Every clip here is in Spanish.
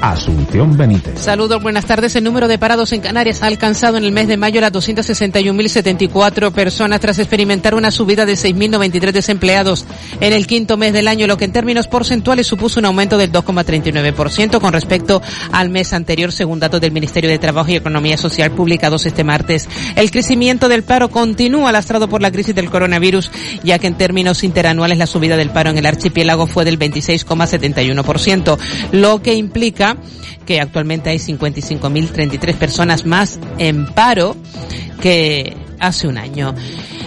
Asunción Benítez. Saludos, buenas tardes. El número de parados en Canarias ha alcanzado en el mes de mayo las 261.074 personas tras experimentar una subida de 6.093 desempleados en el quinto mes del año, lo que en términos porcentuales supuso un aumento del 2,39% con respecto al mes anterior, según datos del Ministerio de Trabajo y Economía Social publicados este martes. El crecimiento del paro continúa lastrado por la crisis del coronavirus, ya que en términos interanuales la subida del paro en el archipiélago fue del 26,71%, lo que implica que actualmente hay 55.033 personas más en paro que hace un año.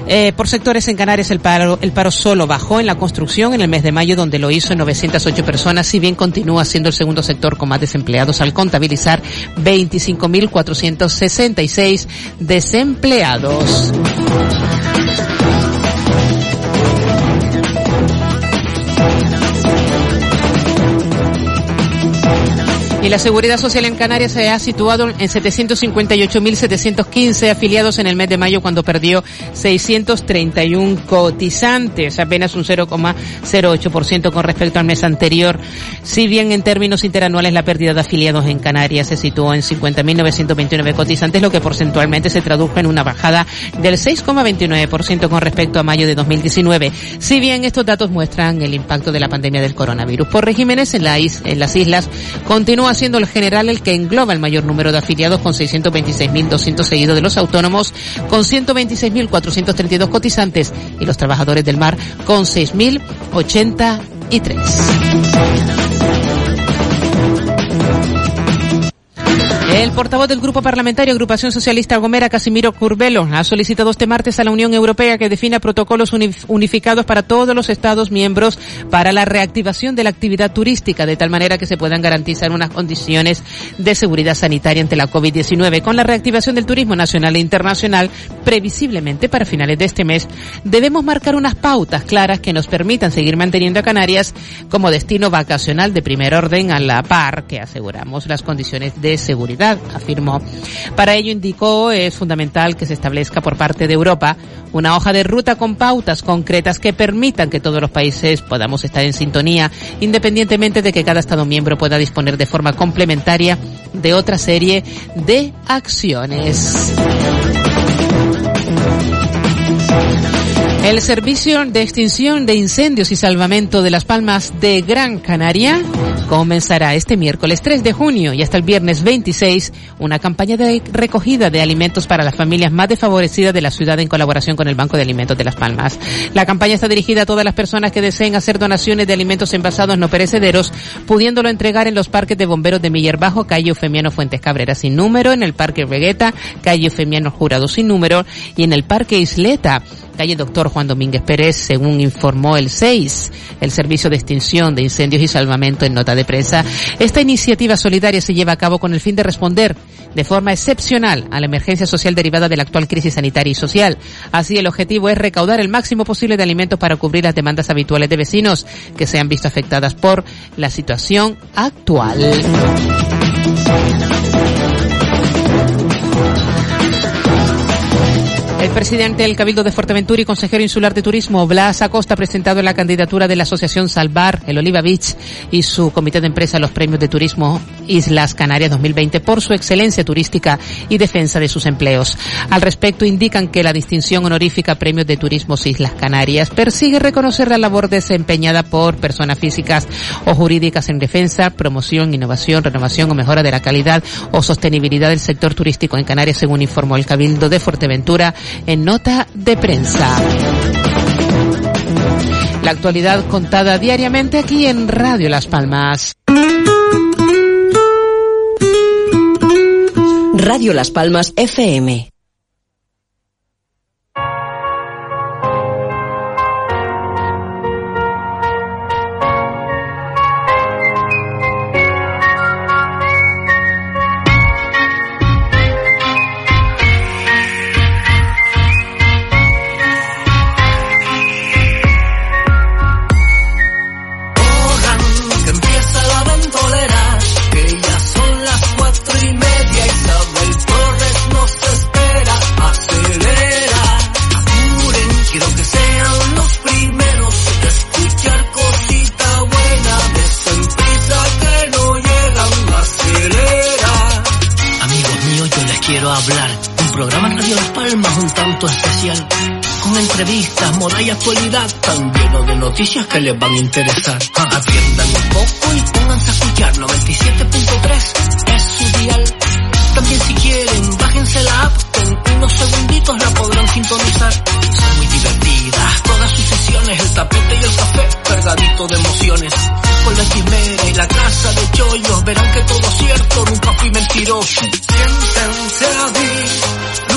Eh, por sectores en Canarias el paro, el paro solo bajó en la construcción en el mes de mayo donde lo hizo en 908 personas, si bien continúa siendo el segundo sector con más desempleados al contabilizar 25.466 desempleados. Y la Seguridad Social en Canarias se ha situado en 758.715 afiliados en el mes de mayo cuando perdió 631 cotizantes, apenas un 0,08% con respecto al mes anterior. Si bien en términos interanuales la pérdida de afiliados en Canarias se situó en 50.929 cotizantes, lo que porcentualmente se tradujo en una bajada del 6,29% con respecto a mayo de 2019. Si bien estos datos muestran el impacto de la pandemia del coronavirus por regímenes en, la is en las islas, continúa siendo el general el que engloba el mayor número de afiliados con 626.200 seguidos de los autónomos con 126.432 cotizantes y los trabajadores del mar con 6.083. El portavoz del Grupo Parlamentario Agrupación Socialista Gomera, Casimiro Curbelo, ha solicitado este martes a la Unión Europea que defina protocolos unificados para todos los Estados miembros para la reactivación de la actividad turística, de tal manera que se puedan garantizar unas condiciones de seguridad sanitaria ante la COVID-19. Con la reactivación del turismo nacional e internacional, previsiblemente para finales de este mes, debemos marcar unas pautas claras que nos permitan seguir manteniendo a Canarias como destino vacacional de primer orden a la par que aseguramos las condiciones de seguridad afirmó. Para ello indicó es fundamental que se establezca por parte de Europa una hoja de ruta con pautas concretas que permitan que todos los países podamos estar en sintonía, independientemente de que cada Estado miembro pueda disponer de forma complementaria de otra serie de acciones. El Servicio de Extinción de Incendios y Salvamento de las Palmas de Gran Canaria comenzará este miércoles 3 de junio y hasta el viernes 26 una campaña de recogida de alimentos para las familias más desfavorecidas de la ciudad en colaboración con el Banco de Alimentos de Las Palmas. La campaña está dirigida a todas las personas que deseen hacer donaciones de alimentos envasados no perecederos, pudiéndolo entregar en los parques de bomberos de Miller Bajo, calle Eufemiano Fuentes Cabrera sin número, en el Parque Regueta, calle Eufemiano Jurado sin número y en el Parque Isleta calle Doctor Juan Domínguez Pérez, según informó el 6, el Servicio de Extinción de Incendios y Salvamento en nota de prensa. Esta iniciativa solidaria se lleva a cabo con el fin de responder de forma excepcional a la emergencia social derivada de la actual crisis sanitaria y social. Así, el objetivo es recaudar el máximo posible de alimentos para cubrir las demandas habituales de vecinos que se han visto afectadas por la situación actual. El presidente del Cabildo de Fuerteventura y consejero insular de Turismo, Blas Acosta, ha presentado la candidatura de la Asociación Salvar, el Oliva Beach y su comité de empresa a los premios de turismo Islas Canarias 2020 por su excelencia turística y defensa de sus empleos. Al respecto, indican que la distinción honorífica Premios de Turismo Islas Canarias persigue reconocer la labor desempeñada por personas físicas o jurídicas en defensa, promoción, innovación, renovación o mejora de la calidad o sostenibilidad del sector turístico en Canarias, según informó el Cabildo de Fuerteventura en nota de prensa. La actualidad contada diariamente aquí en Radio Las Palmas. Radio Las Palmas FM. Noticias que les van a interesar. Atiendan un poco y pónganse a escuchar 97.3 es su dial. También si quieren, bájense la app, con unos segunditos la podrán sintonizar. Son muy divertidas, todas sus sesiones, el tapete y el café, cargadito de emociones. Con la quimera y la casa de chollos, verán que todo cierto, nunca fui mentiroso. Siéntense a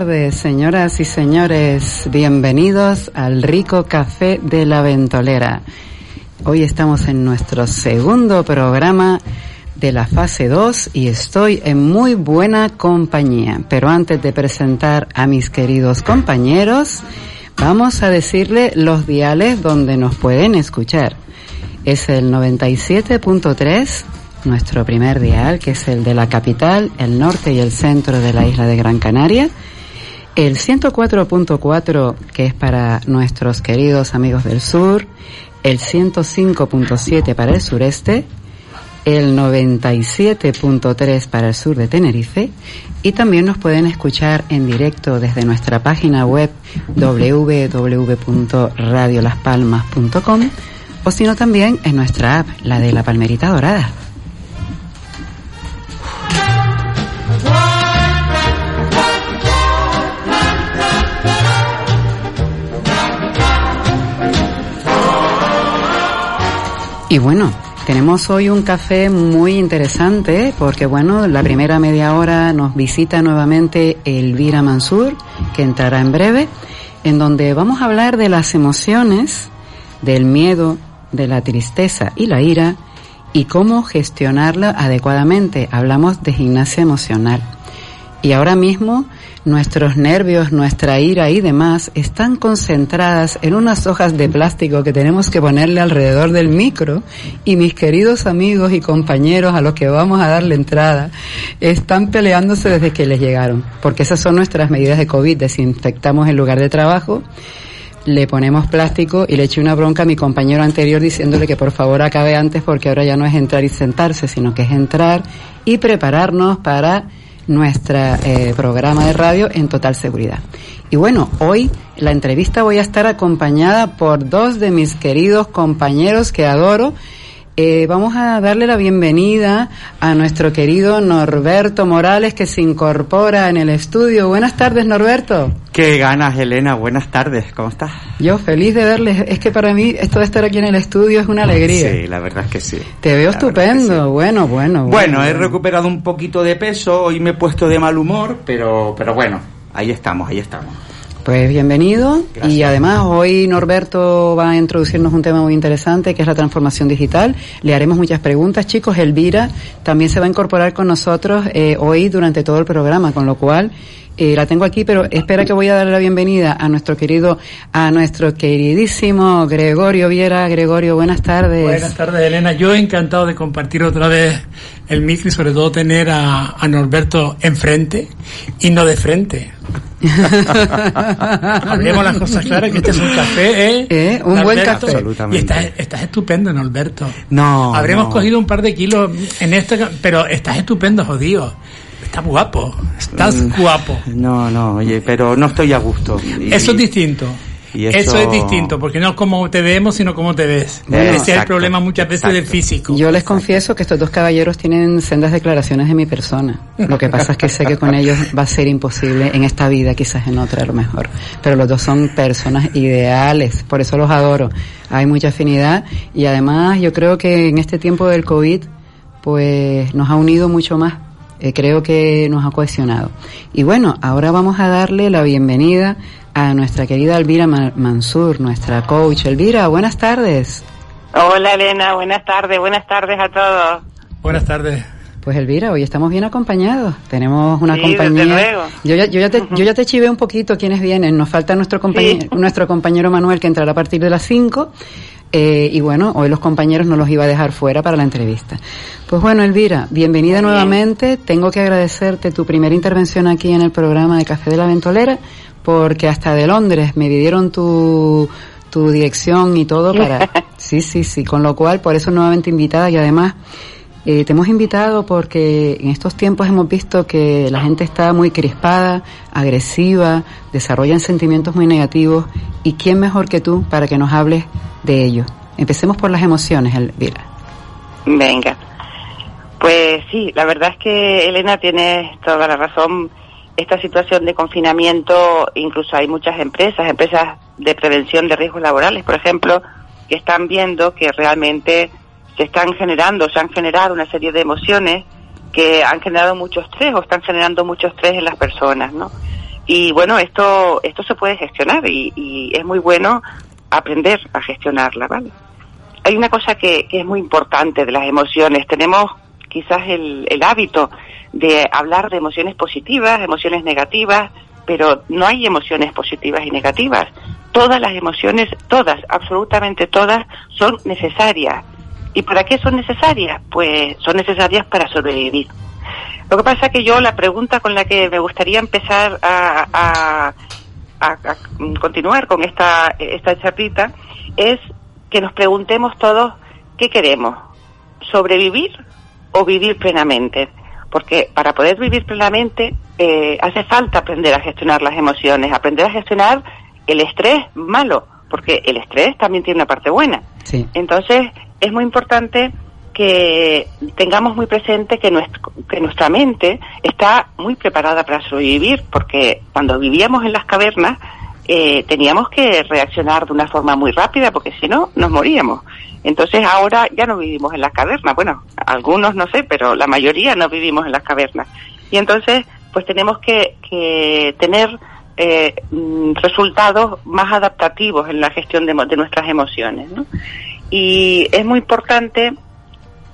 tardes, señoras y señores. Bienvenidos al rico café de la ventolera. Hoy estamos en nuestro segundo programa de la fase 2 y estoy en muy buena compañía. Pero antes de presentar a mis queridos compañeros, vamos a decirle los diales donde nos pueden escuchar. Es el 97.3 nuestro primer dial, que es el de la capital, el norte y el centro de la isla de Gran Canaria. El 104.4, que es para nuestros queridos amigos del sur. El 105.7 para el sureste. El 97.3 para el sur de Tenerife. Y también nos pueden escuchar en directo desde nuestra página web www.radiolaspalmas.com o sino también en nuestra app, la de la Palmerita Dorada. Y bueno, tenemos hoy un café muy interesante porque bueno, la primera media hora nos visita nuevamente Elvira Mansur, que entrará en breve, en donde vamos a hablar de las emociones, del miedo, de la tristeza y la ira y cómo gestionarla adecuadamente. Hablamos de gimnasia emocional. Y ahora mismo nuestros nervios, nuestra ira y demás están concentradas en unas hojas de plástico que tenemos que ponerle alrededor del micro. Y mis queridos amigos y compañeros a los que vamos a darle entrada están peleándose desde que les llegaron, porque esas son nuestras medidas de COVID, desinfectamos el lugar de trabajo le ponemos plástico y le eché una bronca a mi compañero anterior diciéndole que por favor acabe antes porque ahora ya no es entrar y sentarse, sino que es entrar y prepararnos para nuestro eh, programa de radio en total seguridad. Y bueno, hoy la entrevista voy a estar acompañada por dos de mis queridos compañeros que adoro. Eh, vamos a darle la bienvenida a nuestro querido Norberto Morales que se incorpora en el estudio. Buenas tardes, Norberto. Qué ganas, Elena. Buenas tardes. ¿Cómo estás? Yo feliz de verles. Es que para mí esto de estar aquí en el estudio es una alegría. Sí, la verdad es que sí. Te veo estupendo. Bueno, bueno, bueno. Bueno, he recuperado un poquito de peso. Hoy me he puesto de mal humor, pero, pero bueno, ahí estamos, ahí estamos. Pues bienvenido y además hoy Norberto va a introducirnos un tema muy interesante que es la transformación digital. Le haremos muchas preguntas, chicos. Elvira también se va a incorporar con nosotros eh, hoy durante todo el programa, con lo cual eh, la tengo aquí, pero espera que voy a darle la bienvenida a nuestro querido, a nuestro queridísimo Gregorio Viera. Gregorio, buenas tardes. Buenas tardes, Elena. Yo he encantado de compartir otra vez el micro y sobre todo tener a, a Norberto enfrente y no de frente. Hablemos las cosas claras, que este es un café, ¿eh? ¿Eh? Un buen café. Y estás, estás estupendo, Norberto. No. Habremos no. cogido un par de kilos en este, pero estás estupendo, jodido. Estás guapo, estás Mm, guapo. No, no, oye, pero no estoy a gusto. Y- Eso es distinto. y eso... eso- es distinto, porque no es como te vemos, sino como te ves. Bueno, Ese es el problema muchas veces del físico. Yo les confieso que estos dos caballeros tienen sendas declaraciones de mi persona. Lo que pasa es que sé que con ellos va a ser imposible en esta vida, quizás en otra a lo mejor. Pero los dos son personas ideales, por eso los adoro. Hay mucha afinidad y además yo creo que en este tiempo del COVID, pues nos ha unido mucho más. Eh, creo que nos ha cohesionado. Y bueno, ahora vamos a darle la bienvenida a nuestra querida Elvira Ma- Mansur, nuestra coach. Elvira, buenas tardes. Hola Elena, buenas tardes, buenas tardes a todos. Buenas tardes. Pues Elvira, hoy estamos bien acompañados. Tenemos una Sí, compañía. desde luego. Yo ya, yo ya te, yo ya te chivé un poquito quiénes vienen. Nos falta nuestro compañero, Sí. nuestro compañero Manuel que entrará a partir de las 5. Eh, y bueno, hoy los compañeros no los iba a dejar fuera para la entrevista. Pues bueno, Elvira, bienvenida Muy bien. nuevamente. Tengo que agradecerte tu primera intervención aquí en el programa de Café de la Ventolera, porque hasta de Londres me dieron tu, tu dirección y todo para... Sí, sí, sí. Con lo cual, por eso nuevamente invitada y además eh, te hemos invitado porque en estos tiempos hemos visto que la gente está muy crispada, agresiva, desarrollan sentimientos muy negativos y quién mejor que tú para que nos hables de ello. Empecemos por las emociones, Elvira. Venga. Pues sí, la verdad es que Elena tiene toda la razón. Esta situación de confinamiento, incluso hay muchas empresas, empresas de prevención de riesgos laborales, por ejemplo, que están viendo que realmente se están generando, se han generado una serie de emociones que han generado mucho estrés o están generando mucho estrés en las personas, ¿no? Y bueno, esto, esto se puede gestionar y, es muy bueno aprender a gestionarla, ¿vale? hay una cosa que, que es muy importante de las emociones. Tenemos quizás el, el hábito de hablar de emociones positivas, emociones negativas, pero no hay emociones positivas y negativas. Todas las emociones, todas, absolutamente todas, son necesarias. ¿Y para qué son necesarias? Pues son necesarias para sobrevivir. Lo que pasa es que yo la pregunta con la que me gustaría empezar a, a, a, a continuar con esta, esta charlita es que nos preguntemos todos qué queremos, sobrevivir o vivir plenamente. Porque para poder vivir plenamente eh, hace falta aprender a gestionar las emociones, aprender a gestionar el estrés malo, porque el estrés también tiene una parte buena. Sí. Entonces es muy importante que tengamos muy presente que, nuestra mente está muy preparada para sobrevivir, porque cuando vivíamos en las cavernas eh, teníamos que reaccionar de una forma muy rápida, porque si no, nos moríamos. Entonces ahora ya no vivimos en las cavernas. Bueno, algunos no sé, pero la mayoría no vivimos en las cavernas. Y entonces, pues tenemos que, que tener eh, mm, resultados más adaptativos en la gestión de, de nuestras emociones. ¿no? Y es muy importante,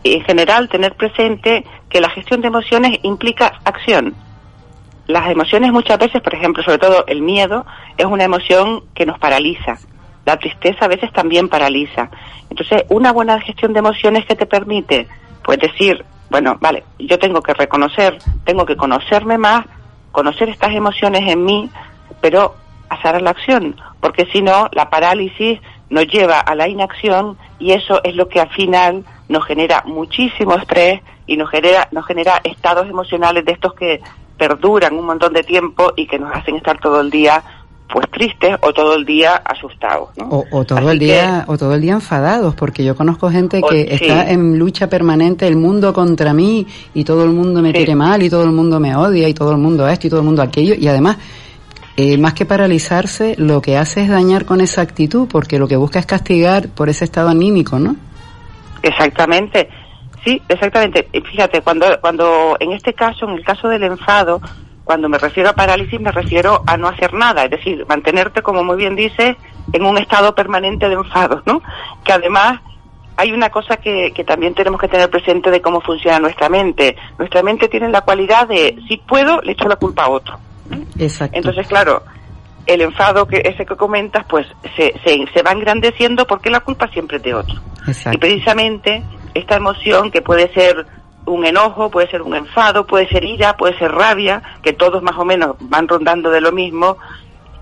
en general, tener presente que la gestión de emociones implica acción. Las emociones muchas veces, por ejemplo, sobre todo el miedo, es una emoción que nos paraliza. La tristeza a veces también paraliza. Entonces, una buena gestión de emociones que te permite, pues decir, bueno, vale, yo tengo que reconocer, tengo que conocerme más, conocer estas emociones en mí, pero pasar a la acción, porque si no, la parálisis nos lleva a la inacción y eso es lo que al final nos genera muchísimo estrés y nos genera, nos genera estados emocionales de estos que perduran un montón de tiempo y que nos hacen estar todo el día pues tristes o todo el día asustados. ¿no? O, o todo el día, o todo el día enfadados, porque yo conozco gente O- que sí. está en lucha permanente, el mundo contra mí, y todo el mundo me Sí. quiere mal, y todo el mundo me odia, y todo el mundo esto, y todo el mundo aquello, y además, eh, más que paralizarse, lo que hace es dañar con esa actitud, porque lo que busca es castigar por ese estado anímico, ¿no? Exactamente, sí, exactamente. Fíjate, cuando, cuando en este caso, en el caso del enfado, cuando me refiero a parálisis me refiero a no hacer nada, es decir, mantenerte, como muy bien dice, en un estado permanente de enfado, ¿no? Que además hay una cosa que, que también tenemos que tener presente de cómo funciona nuestra mente. Nuestra mente tiene la cualidad de, si puedo, le echo la culpa a otro. Exacto. Entonces, claro, el enfado que ese que comentas, pues se, se, se va engrandeciendo porque la culpa siempre es de otro. Y precisamente esta emoción que puede ser un enojo, puede ser un enfado, puede ser ira, puede ser rabia, que todos más o menos van rondando de lo mismo,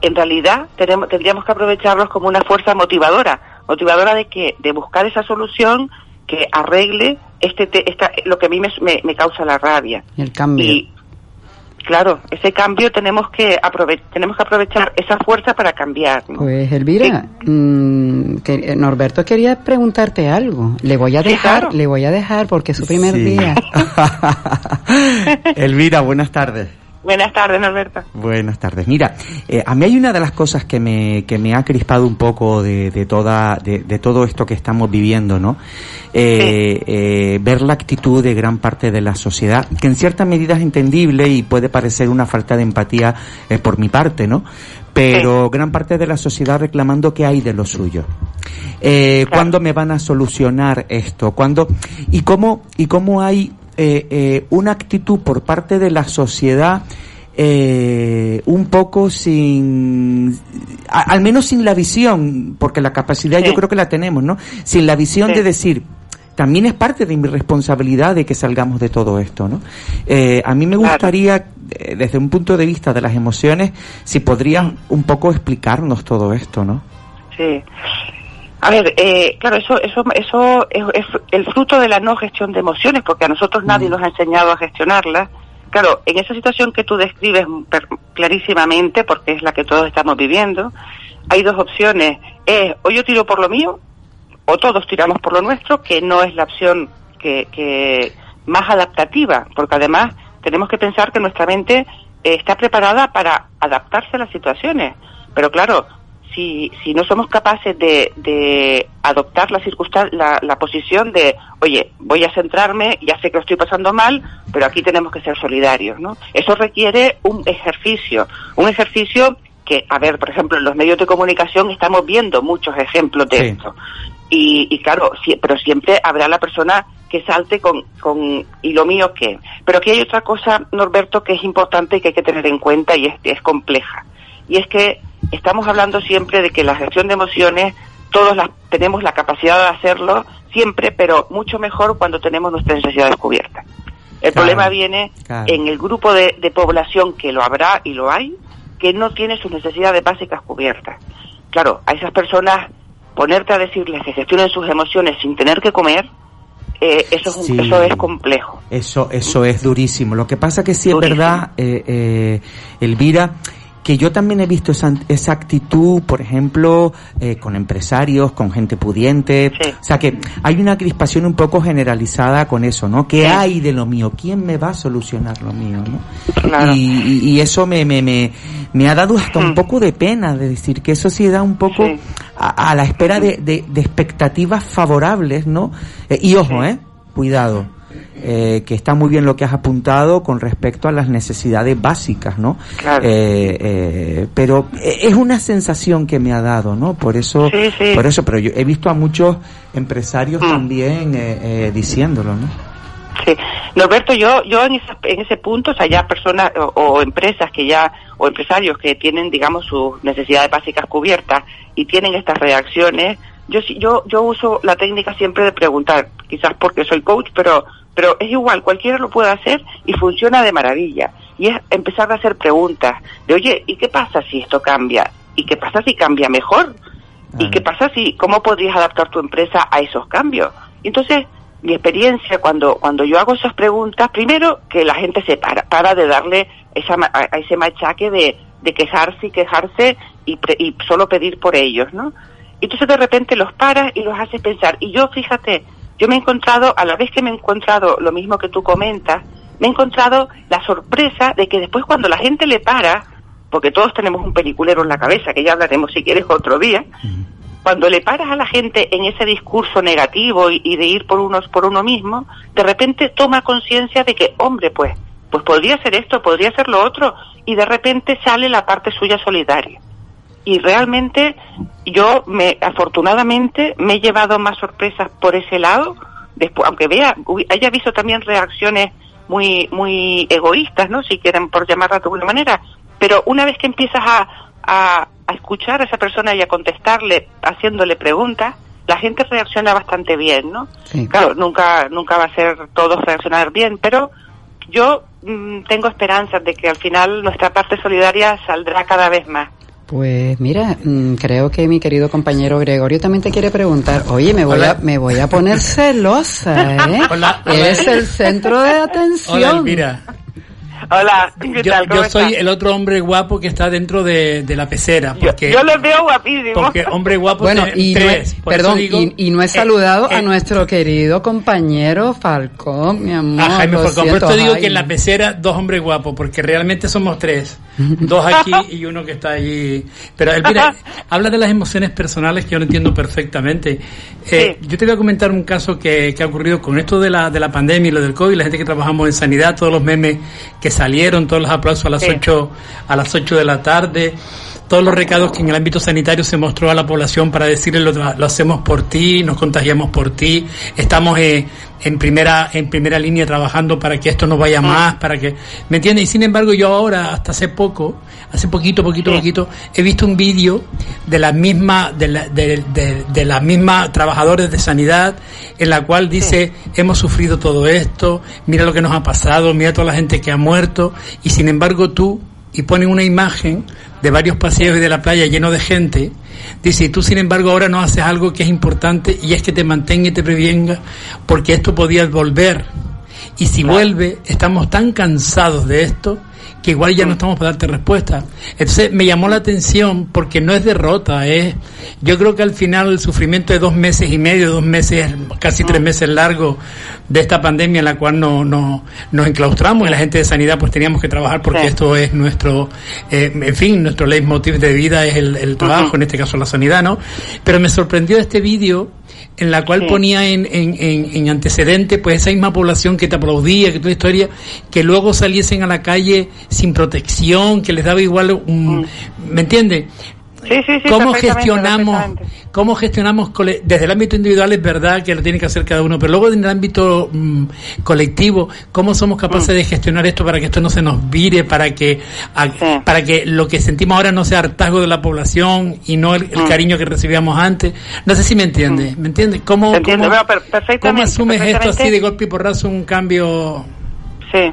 en realidad tenemos, tendríamos que aprovecharlos como una fuerza motivadora, motivadora de que de buscar esa solución que arregle este te- esta, lo que a mí me, me- me causa la rabia. El cambio. Y claro, ese cambio tenemos que aprove- tenemos que aprovechar esa fuerza para cambiar. ¿no? Pues Elvira, mm, que, eh, Norberto quería preguntarte algo. Le voy a Sí, dejar, claro. le voy a dejar porque es su primer Sí. día. Elvira, buenas tardes. Buenas tardes, Norberto. Buenas tardes. Mira, eh, a mí hay una de las cosas que me, que me ha crispado un poco de, de toda, de, de todo esto que estamos viviendo, ¿no? Eh, eh, ver la actitud de gran parte de la sociedad, que en cierta medida es entendible y puede parecer una falta de empatía por mi parte, ¿no? Pero gran parte de la sociedad reclamando que hay de lo suyo. Eh, Claro. ¿Cuándo me van a solucionar esto? ¿Cuándo? ¿Y cómo, y cómo hay eh, eh, una actitud por parte de la sociedad eh, un poco sin, a- al menos sin la visión, porque la capacidad Sí. yo creo que la tenemos, ¿no? Sin la visión Sí. de decir, también es parte de mi responsabilidad de que salgamos de todo esto, ¿no? Eh, a mí me gustaría, eh, desde un punto de vista de las emociones, si podrías un poco explicarnos todo esto, ¿no? Sí. A ver, eh, claro, eso, eso, eso es, es el fruto de la no gestión de emociones, porque a nosotros nadie nos ha enseñado a gestionarlas. Claro, en esa situación que tú describes clarísimamente, porque es la que todos estamos viviendo, hay dos opciones. Es o yo tiro por lo mío, o todos tiramos por lo nuestro, que no es la opción que, que más adaptativa, porque además tenemos que pensar que nuestra mente eh, está preparada para adaptarse a las situaciones. Pero claro, si, si no somos capaces de, de adoptar la, la, la posición de, oye, voy a centrarme, ya sé que lo estoy pasando mal, pero aquí tenemos que ser solidarios, ¿no? Eso requiere un ejercicio, un ejercicio que, a ver, por ejemplo, en los medios de comunicación estamos viendo muchos ejemplos de Sí. esto. Y, y claro, sí, pero siempre habrá la persona que salte con, con y lo mío qué. Pero aquí hay otra cosa, Norberto, que es importante y que hay que tener en cuenta y es, es compleja. Y es que estamos hablando siempre de que la gestión de emociones, todos las, tenemos la capacidad de hacerlo siempre, pero mucho mejor cuando tenemos nuestras necesidades cubiertas. El Claro, problema viene claro. en el grupo de, de población que lo habrá y lo hay, que no tiene sus necesidades básicas cubiertas. Claro, a esas personas ponerte a decirles que gestionen sus emociones sin tener que comer, eh, eso, es un- Sí. eso es complejo. Eso, eso es durísimo. Lo que pasa que sí es verdad, eh, eh, Elvira, que yo también he visto esa, esa actitud, por ejemplo, eh, con empresarios, con gente pudiente. Sí. O sea que hay una crispación un poco generalizada con eso, ¿no? ¿Qué Sí. hay de lo mío? ¿Quién me va a solucionar lo mío, no? Claro. Y, eso me, me, me, me ha dado hasta un Mm. poco de pena de decir que eso sí da un poco a, a la espera de, de, de expectativas favorables, ¿no? Eh, y ojo. ¿eh? Cuidado. Eh, que está muy bien lo que has apuntado con respecto a las necesidades básicas, ¿no? Claro. Eh, eh, pero es una sensación que me ha dado, ¿no? Por eso, Sí, sí. por eso, pero yo he visto a muchos empresarios Mm. también eh, eh, diciéndolo, ¿no? Sí. Norberto, yo, yo en, esa- en ese punto, o sea, ya personas o, o empresas que ya, o empresarios que tienen, digamos, sus necesidades básicas cubiertas y tienen estas reacciones, yo, yo, yo uso la técnica siempre de preguntar, quizás porque soy coach, pero, pero es igual, cualquiera lo puede hacer y funciona de maravilla. Y es empezar a hacer preguntas de, oye, ¿y qué pasa si esto cambia? ¿Y qué pasa si cambia mejor? ¿Y qué pasa si, cómo podrías adaptar tu empresa a esos cambios? Y Entonces, mi experiencia cuando, cuando yo hago esas preguntas, primero que la gente se para, para de darle esa, a, a ese machaque de de quejarse y quejarse y, y solo pedir por ellos, ¿no? Entonces de repente los paras y los haces pensar. Y yo, fíjate, yo me he encontrado, a la vez que me he encontrado lo mismo que tú comentas, me he encontrado la sorpresa de que después cuando la gente le para, porque todos tenemos un peliculero en la cabeza, que ya hablaremos si quieres otro día, cuando le paras a la gente en ese discurso negativo y, de ir por unos por uno mismo, de repente toma conciencia de que, hombre, pues, pues podría ser esto, podría ser lo otro, y de repente sale la parte suya solidaria. Y realmente yo, me, afortunadamente, me he llevado más sorpresas por ese lado, después, aunque vea, haya visto también reacciones muy, muy egoístas, ¿no? Si quieren por llamarla de alguna manera, pero una vez que empiezas a, a, escuchar a esa persona y a contestarle haciéndole preguntas, la gente reacciona bastante bien, ¿no? Claro, nunca, nunca va a ser todo reaccionar bien, pero yo mm, tengo esperanzas de que al final nuestra parte solidaria saldrá cada vez más. Pues mira, mm, creo que mi querido compañero Gregorio también te quiere preguntar. Oye, me voy a me voy a poner celosa, ¿eh? Hola, Eres el centro de atención. Hola, mira. Hola, ¿qué yo, yo soy el otro hombre guapo que está dentro de, de la pecera. Porque, yo, los veo guapísimos. Porque hombre guapo bueno, y tres. perdón, y, no he eh, saludado a eh, nuestro querido compañero Falcón, mi amor. A Jaime Falcón. por eso digo que en la pecera dos hombres guapos, porque realmente somos tres. Dos aquí y uno que está allí. Pero él, mira, habla de las emociones personales que yo lo entiendo perfectamente. Eh, yo te voy a comentar un caso que, que, ha ocurrido con esto de la, de la pandemia y lo del COVID, la gente que trabajamos en sanidad, todos los memes que salieron, todos los aplausos a las ocho a las 8 de la tarde, todos los recados que en el ámbito sanitario se mostró a la población para decirle lo, lo hacemos por ti, nos contagiamos por ti, estamos eh, en primera en primera línea trabajando para que esto no vaya más, para que ¿me entiendes? Y sin embargo yo ahora hasta hace poco, hace poquito, poquito, poquito he visto un vídeo de la misma de la, de, de, de la misma trabajadores de sanidad en la cual dice, hemos sufrido todo esto, mira lo que nos ha pasado, mira toda la gente que ha muerto, y sin embargo tú, y ponen una imagen de varios paseos de la playa lleno de gente, dice, y tú sin embargo ahora no haces algo que es importante y es que te mantenga y te prevenga, porque esto podía volver. Y si vuelve, estamos tan cansados de esto que igual ya no estamos para darte respuesta. Entonces me llamó la atención porque no es derrota, es yo creo que al final el sufrimiento de dos meses y medio, dos meses, casi tres meses largo de esta pandemia en la cual no, no, nos enclaustramos y la gente de sanidad pues teníamos que trabajar porque esto es nuestro, eh, en fin, nuestro leitmotiv de vida es el, trabajo, en este caso la sanidad, ¿no? Pero me sorprendió este vídeo en la cual ponía en, en, en, antecedente pues esa misma población que te aplaudía, que toda historia, que luego saliesen a la calle sin protección, que les daba igual un, mm. ¿me entiendes? ¿Cómo gestionamos, cómo gestionamos desde el ámbito individual es verdad que lo tiene que hacer cada uno, pero luego en el ámbito mm, colectivo, cómo somos capaces mm. de gestionar esto para que esto no se nos vire, para que para que lo que sentimos ahora no sea hartazgo de la población y no el, mm. cariño que recibíamos antes. No sé si me entiende, ¿me entiende? ¿Cómo, cómo, asumes esto así de golpe y porrazo un cambio? Sí.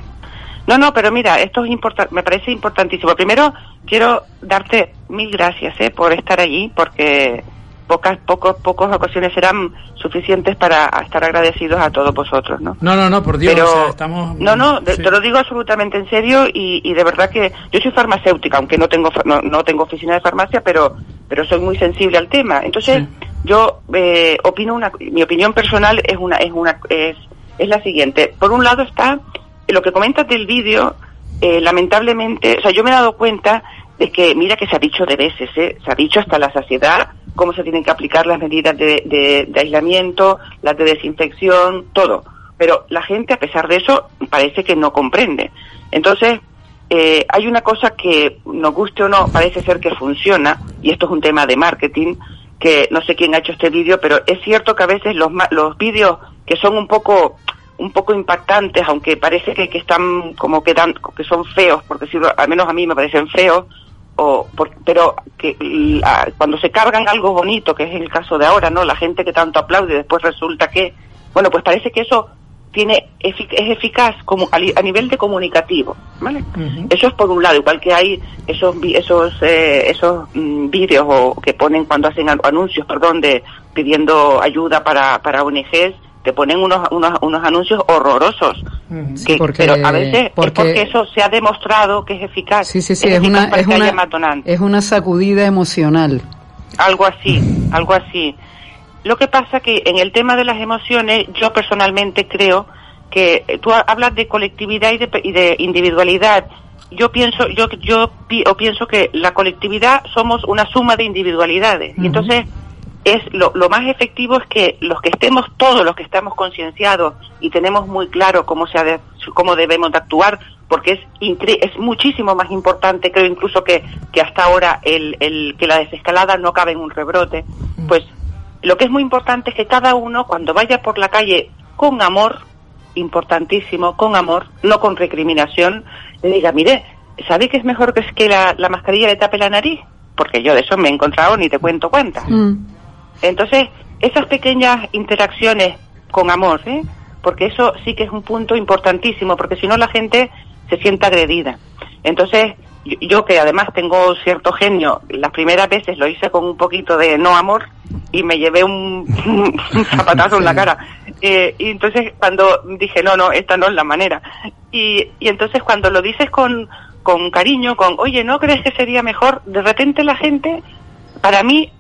No, no, pero mira, esto es importante, me parece importantísimo. Primero, quiero darte mil gracias eh, por estar allí, porque pocas pocos pocas ocasiones serán suficientes para estar agradecidos a todos vosotros, ¿no? No, no, no, por Dios, estamos... No, no, te lo digo absolutamente en serio y, y, de verdad que yo soy farmacéutica, aunque no tengo no, no, tengo oficina de farmacia, pero pero soy muy sensible al tema. Entonces, yo eh, opino una mi opinión personal es una es una es es la siguiente. Por un lado está lo que comentas del vídeo, eh, lamentablemente, o sea, yo me he dado cuenta de que, mira que se ha dicho de veces, ¿eh? se ha dicho hasta la saciedad cómo se tienen que aplicar las medidas de, aislamiento, las de desinfección, todo. Pero la gente, a pesar de eso, parece que no comprende. Entonces, eh, hay una cosa que, nos guste o no, parece ser que funciona, y esto es un tema de marketing, que no sé quién ha hecho este vídeo, pero es cierto que a veces los, los vídeos que son un poco un poco impactantes, aunque parece que, que están como que, dan, que son feos, porque decirlo, al menos a mí me parecen feos, o pero que cuando se cargan algo bonito, que es el caso de ahora, ¿no? La gente que tanto aplaude, después resulta que, bueno, pues parece que eso tiene es eficaz como a, nivel de comunicativo, ¿vale? Eso es por un lado, igual que hay esos esos eh, esos mm, vídeos o que ponen cuando hacen anuncios, perdón, de pidiendo ayuda para para ONGs te ponen unos, unos, unos anuncios horrorosos. Sí, porque- pero a veces porque- es porque eso se ha demostrado que es eficaz. Sí, sí, sí, es eficaz una, es que una, es una sacudida emocional. Algo así, algo así. Lo que pasa que en el tema de las emociones, yo personalmente creo que eh, tú ha- hablas de colectividad y de, pe- y de individualidad. Yo pienso, yo, yo pi- o pienso que la colectividad somos una suma de individualidades. Y entonces, es lo, lo más efectivo es que los que estemos todos los que estamos concienciados y tenemos muy claro cómo se ha de- cómo debemos de actuar porque es incre- es muchísimo más importante creo incluso que, que hasta ahora el, el que la desescalada no cabe en un rebrote. Pues lo que es muy importante es que cada uno cuando vaya por la calle con amor importantísimo con amor no con recriminación le diga mire ¿sabe que es mejor que, es que la, la mascarilla le tape la nariz? porque yo de eso me he encontrado ni te cuento cuántas entonces, esas pequeñas interacciones con amor, ¿eh? porque eso sí que es un punto importantísimo, porque si no la gente se siente agredida. Entonces, yo, yo que además tengo cierto genio, las primeras veces lo hice con un poquito de no amor y me llevé un, un zapatazo en la cara. Eh, y entonces cuando dije, no, no, esta no es la manera. Y, y entonces cuando lo dices con, con cariño, con, oye, ¿no crees que sería mejor? De repente la gente, para mí,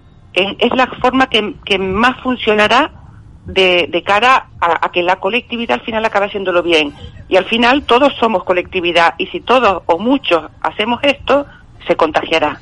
es la forma que, que más funcionará de, de cara a, a que la colectividad al final acabe haciéndolo bien. Y al final todos somos colectividad y si todos o muchos hacemos esto, se contagiará.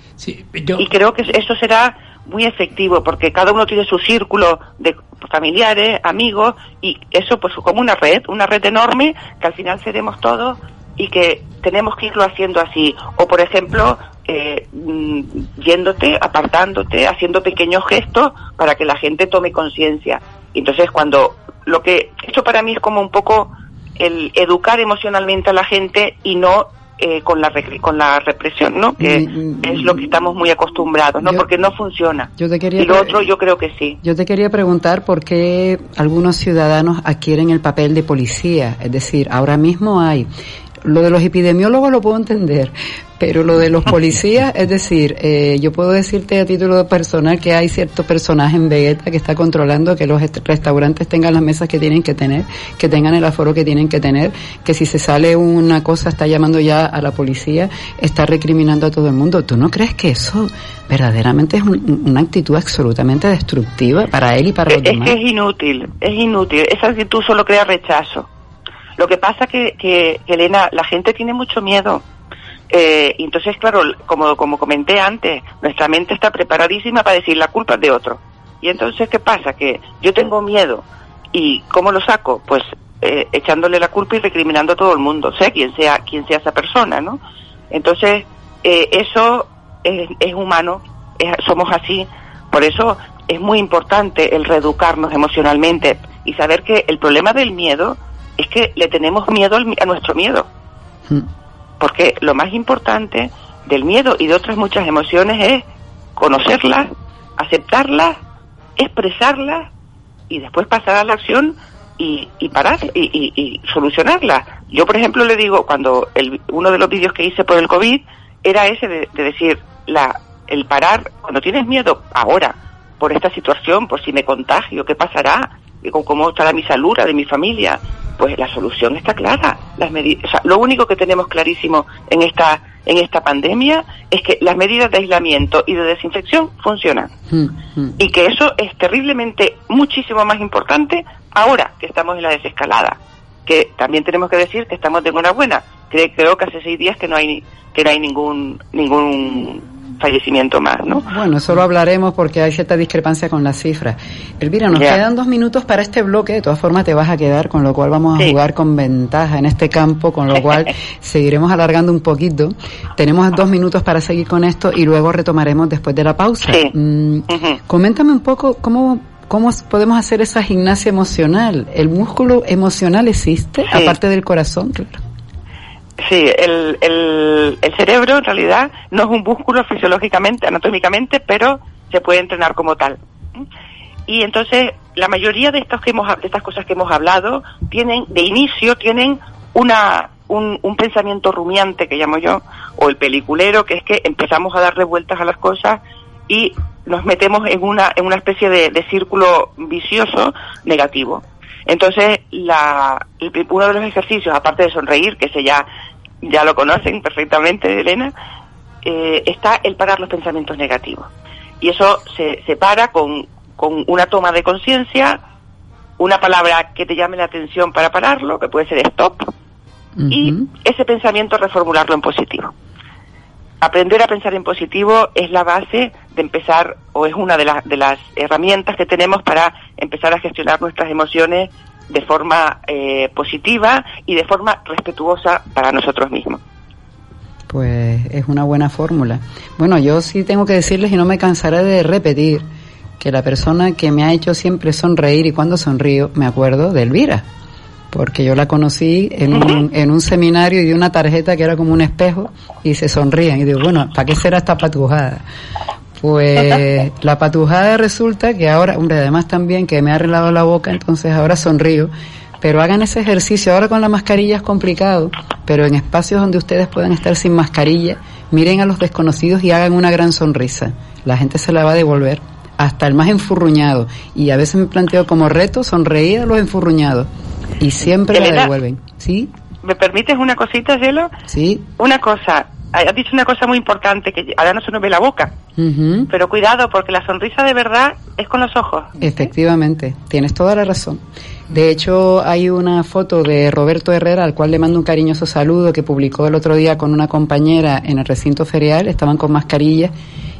Y creo que eso será muy efectivo porque cada uno tiene su círculo de familiares, amigos y eso pues como una red, una red enorme que al final seremos todos y que tenemos que irlo haciendo así. O por ejemplo, eh, mm, yéndote, apartándote, haciendo pequeños gestos para que la gente tome conciencia. Entonces cuando lo que, esto para mí es como un poco el educar emocionalmente a la gente y no eh, con la con la represión, ¿no? Que es lo que estamos muy acostumbrados, ¿no? Yo- Porque no funciona. Yo te quería Y lo otro yo creo que sí. Yo te quería preguntar por qué algunos ciudadanos adquieren el papel de policía. Es decir, ahora mismo hay. Lo de los epidemiólogos lo puedo entender, pero lo de los policías, es decir, eh, yo puedo decirte a título personal que hay cierto personaje en Vegeta que está controlando que los est- restaurantes tengan las mesas que tienen que tener, que tengan el aforo que tienen que tener, que si se sale una cosa está llamando ya a la policía, está recriminando a todo el mundo. ¿Tú no crees que eso verdaderamente es un- una actitud absolutamente destructiva para él y para los Es demás? que es inútil, es inútil. Esa actitud solo crea rechazo. Lo que pasa que, que, Elena, la gente tiene mucho miedo. Eh, entonces, claro, como, como comenté antes, nuestra mente está preparadísima para decir la culpa es de otro. Y entonces, ¿qué pasa? Que yo tengo miedo. ¿Y cómo lo saco? Pues eh, echándole la culpa y recriminando a todo el mundo, sea quien sea, quien sea esa persona, ¿no? Entonces, eh, eso es, es humano, es- somos así. Por eso es muy importante el reeducarnos emocionalmente y saber que el problema del miedo es que le tenemos miedo al a nuestro miedo. Porque lo más importante del miedo y de otras muchas emociones es conocerlas, aceptarlas, expresarlas y después pasar a la acción y, y parar y, y- y solucionarla. Yo, por ejemplo, le digo, cuando el, uno de los vídeos que hice por el COVID era ese de, de decir, la, el parar, cuando tienes miedo ahora por esta situación, por si me contagio, qué pasará, y con cómo estará mi salud, la de mi familia, pues la solución está clara. Las o sea, lo único que tenemos clarísimo en esta en esta pandemia es que las medidas de aislamiento y de desinfección funcionan. Y que eso es terriblemente muchísimo más importante ahora que estamos en la desescalada. Que también tenemos que decir que estamos de enhorabuena. Creo, creo que hace seis días que no hay que no hay ningún ningún fallecimiento más no Bueno, eso lo hablaremos porque hay cierta discrepancia con las cifras. Elvira, nos quedan dos minutos para este bloque, de todas formas te vas a quedar, con lo cual vamos a jugar con ventaja en este campo, con lo cual seguiremos alargando un poquito. Tenemos dos minutos para seguir con esto y luego retomaremos después de la pausa. Mm, Coméntame un poco cómo, cómo podemos hacer esa gimnasia emocional. ¿El músculo emocional existe, Sí. aparte del corazón? Claro. Sí, el, el, cerebro en realidad no es un músculo fisiológicamente, anatómicamente, pero se puede entrenar como tal. Y entonces la mayoría de estas que hemos de estas cosas que hemos hablado tienen de inicio tienen una un, un pensamiento rumiante que llamo yo o el peliculero que es que empezamos a darle vueltas a las cosas y nos metemos en una en una especie de, de círculo vicioso negativo. Entonces, la, uno de los ejercicios, aparte de sonreír, que se ya, ya lo conocen perfectamente, Elena, eh, está el parar los pensamientos negativos. Y eso se, se para con, con una toma de conciencia, una palabra que te llame la atención para pararlo, que puede ser stop, y ese pensamiento reformularlo en positivo. Aprender a pensar en positivo es la base de empezar, o es una de, las de las herramientas que tenemos para empezar a gestionar nuestras emociones de forma eh, positiva y de forma respetuosa para nosotros mismos. Pues es una buena fórmula. Bueno, yo sí tengo que decirles y no me cansaré de repetir que la persona que me ha hecho siempre sonreír y cuando sonrío me acuerdo de Elvira, porque yo la conocí en un, en un seminario y de una tarjeta que era como un espejo y se sonrían y digo, bueno, ¿para qué será esta patujada? Pues la patujada resulta que ahora, hombre, además también que me ha arreglado la boca, entonces ahora sonrío, pero hagan ese ejercicio, ahora con la mascarilla es complicado, pero en espacios donde ustedes puedan estar sin mascarilla, miren a los desconocidos y hagan una gran sonrisa, la gente se la va a devolver hasta el más enfurruñado. Y a veces me planteo como reto sonreír a los enfurruñados. Y siempre la devuelven. ¿Sí? ¿Me permites una cosita, Cielo? Sí. Una cosa. Has dicho una cosa muy importante, que ahora no se nos ve la boca. Pero cuidado, porque la sonrisa de verdad es con los ojos. Efectivamente, tienes toda la razón. De hecho, hay una foto de Roberto Herrera, al cual le mando un cariñoso saludo, que publicó el otro día con una compañera en el recinto ferial, estaban con mascarillas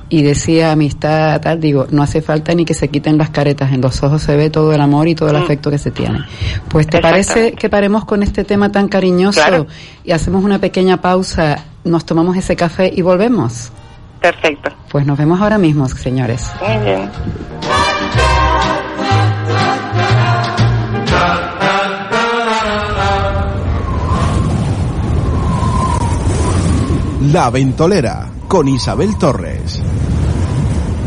y decía amistad tal, digo, no hace falta ni que se quiten las caretas, en los ojos se ve todo el amor y todo el mm. afecto que se tiene. Pues te parece que paremos con este tema tan cariñoso y hacemos una pequeña pausa, nos tomamos ese café y volvemos. Perfecto. Pues nos vemos ahora mismo, señores. Muy bien. La Ventolera con Isabel Torres.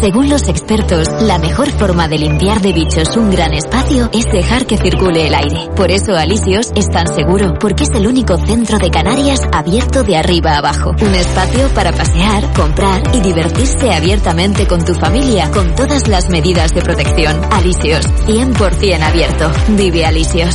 Según los expertos, la mejor forma de limpiar de bichos un gran espacio es dejar que circule el aire. Por eso Alisios es tan seguro, porque es el único centro de Canarias abierto de arriba a abajo. Un espacio para pasear, comprar y divertirse abiertamente con tu familia, con todas las medidas de protección. Alisios, 100% abierto. Vive Alisios.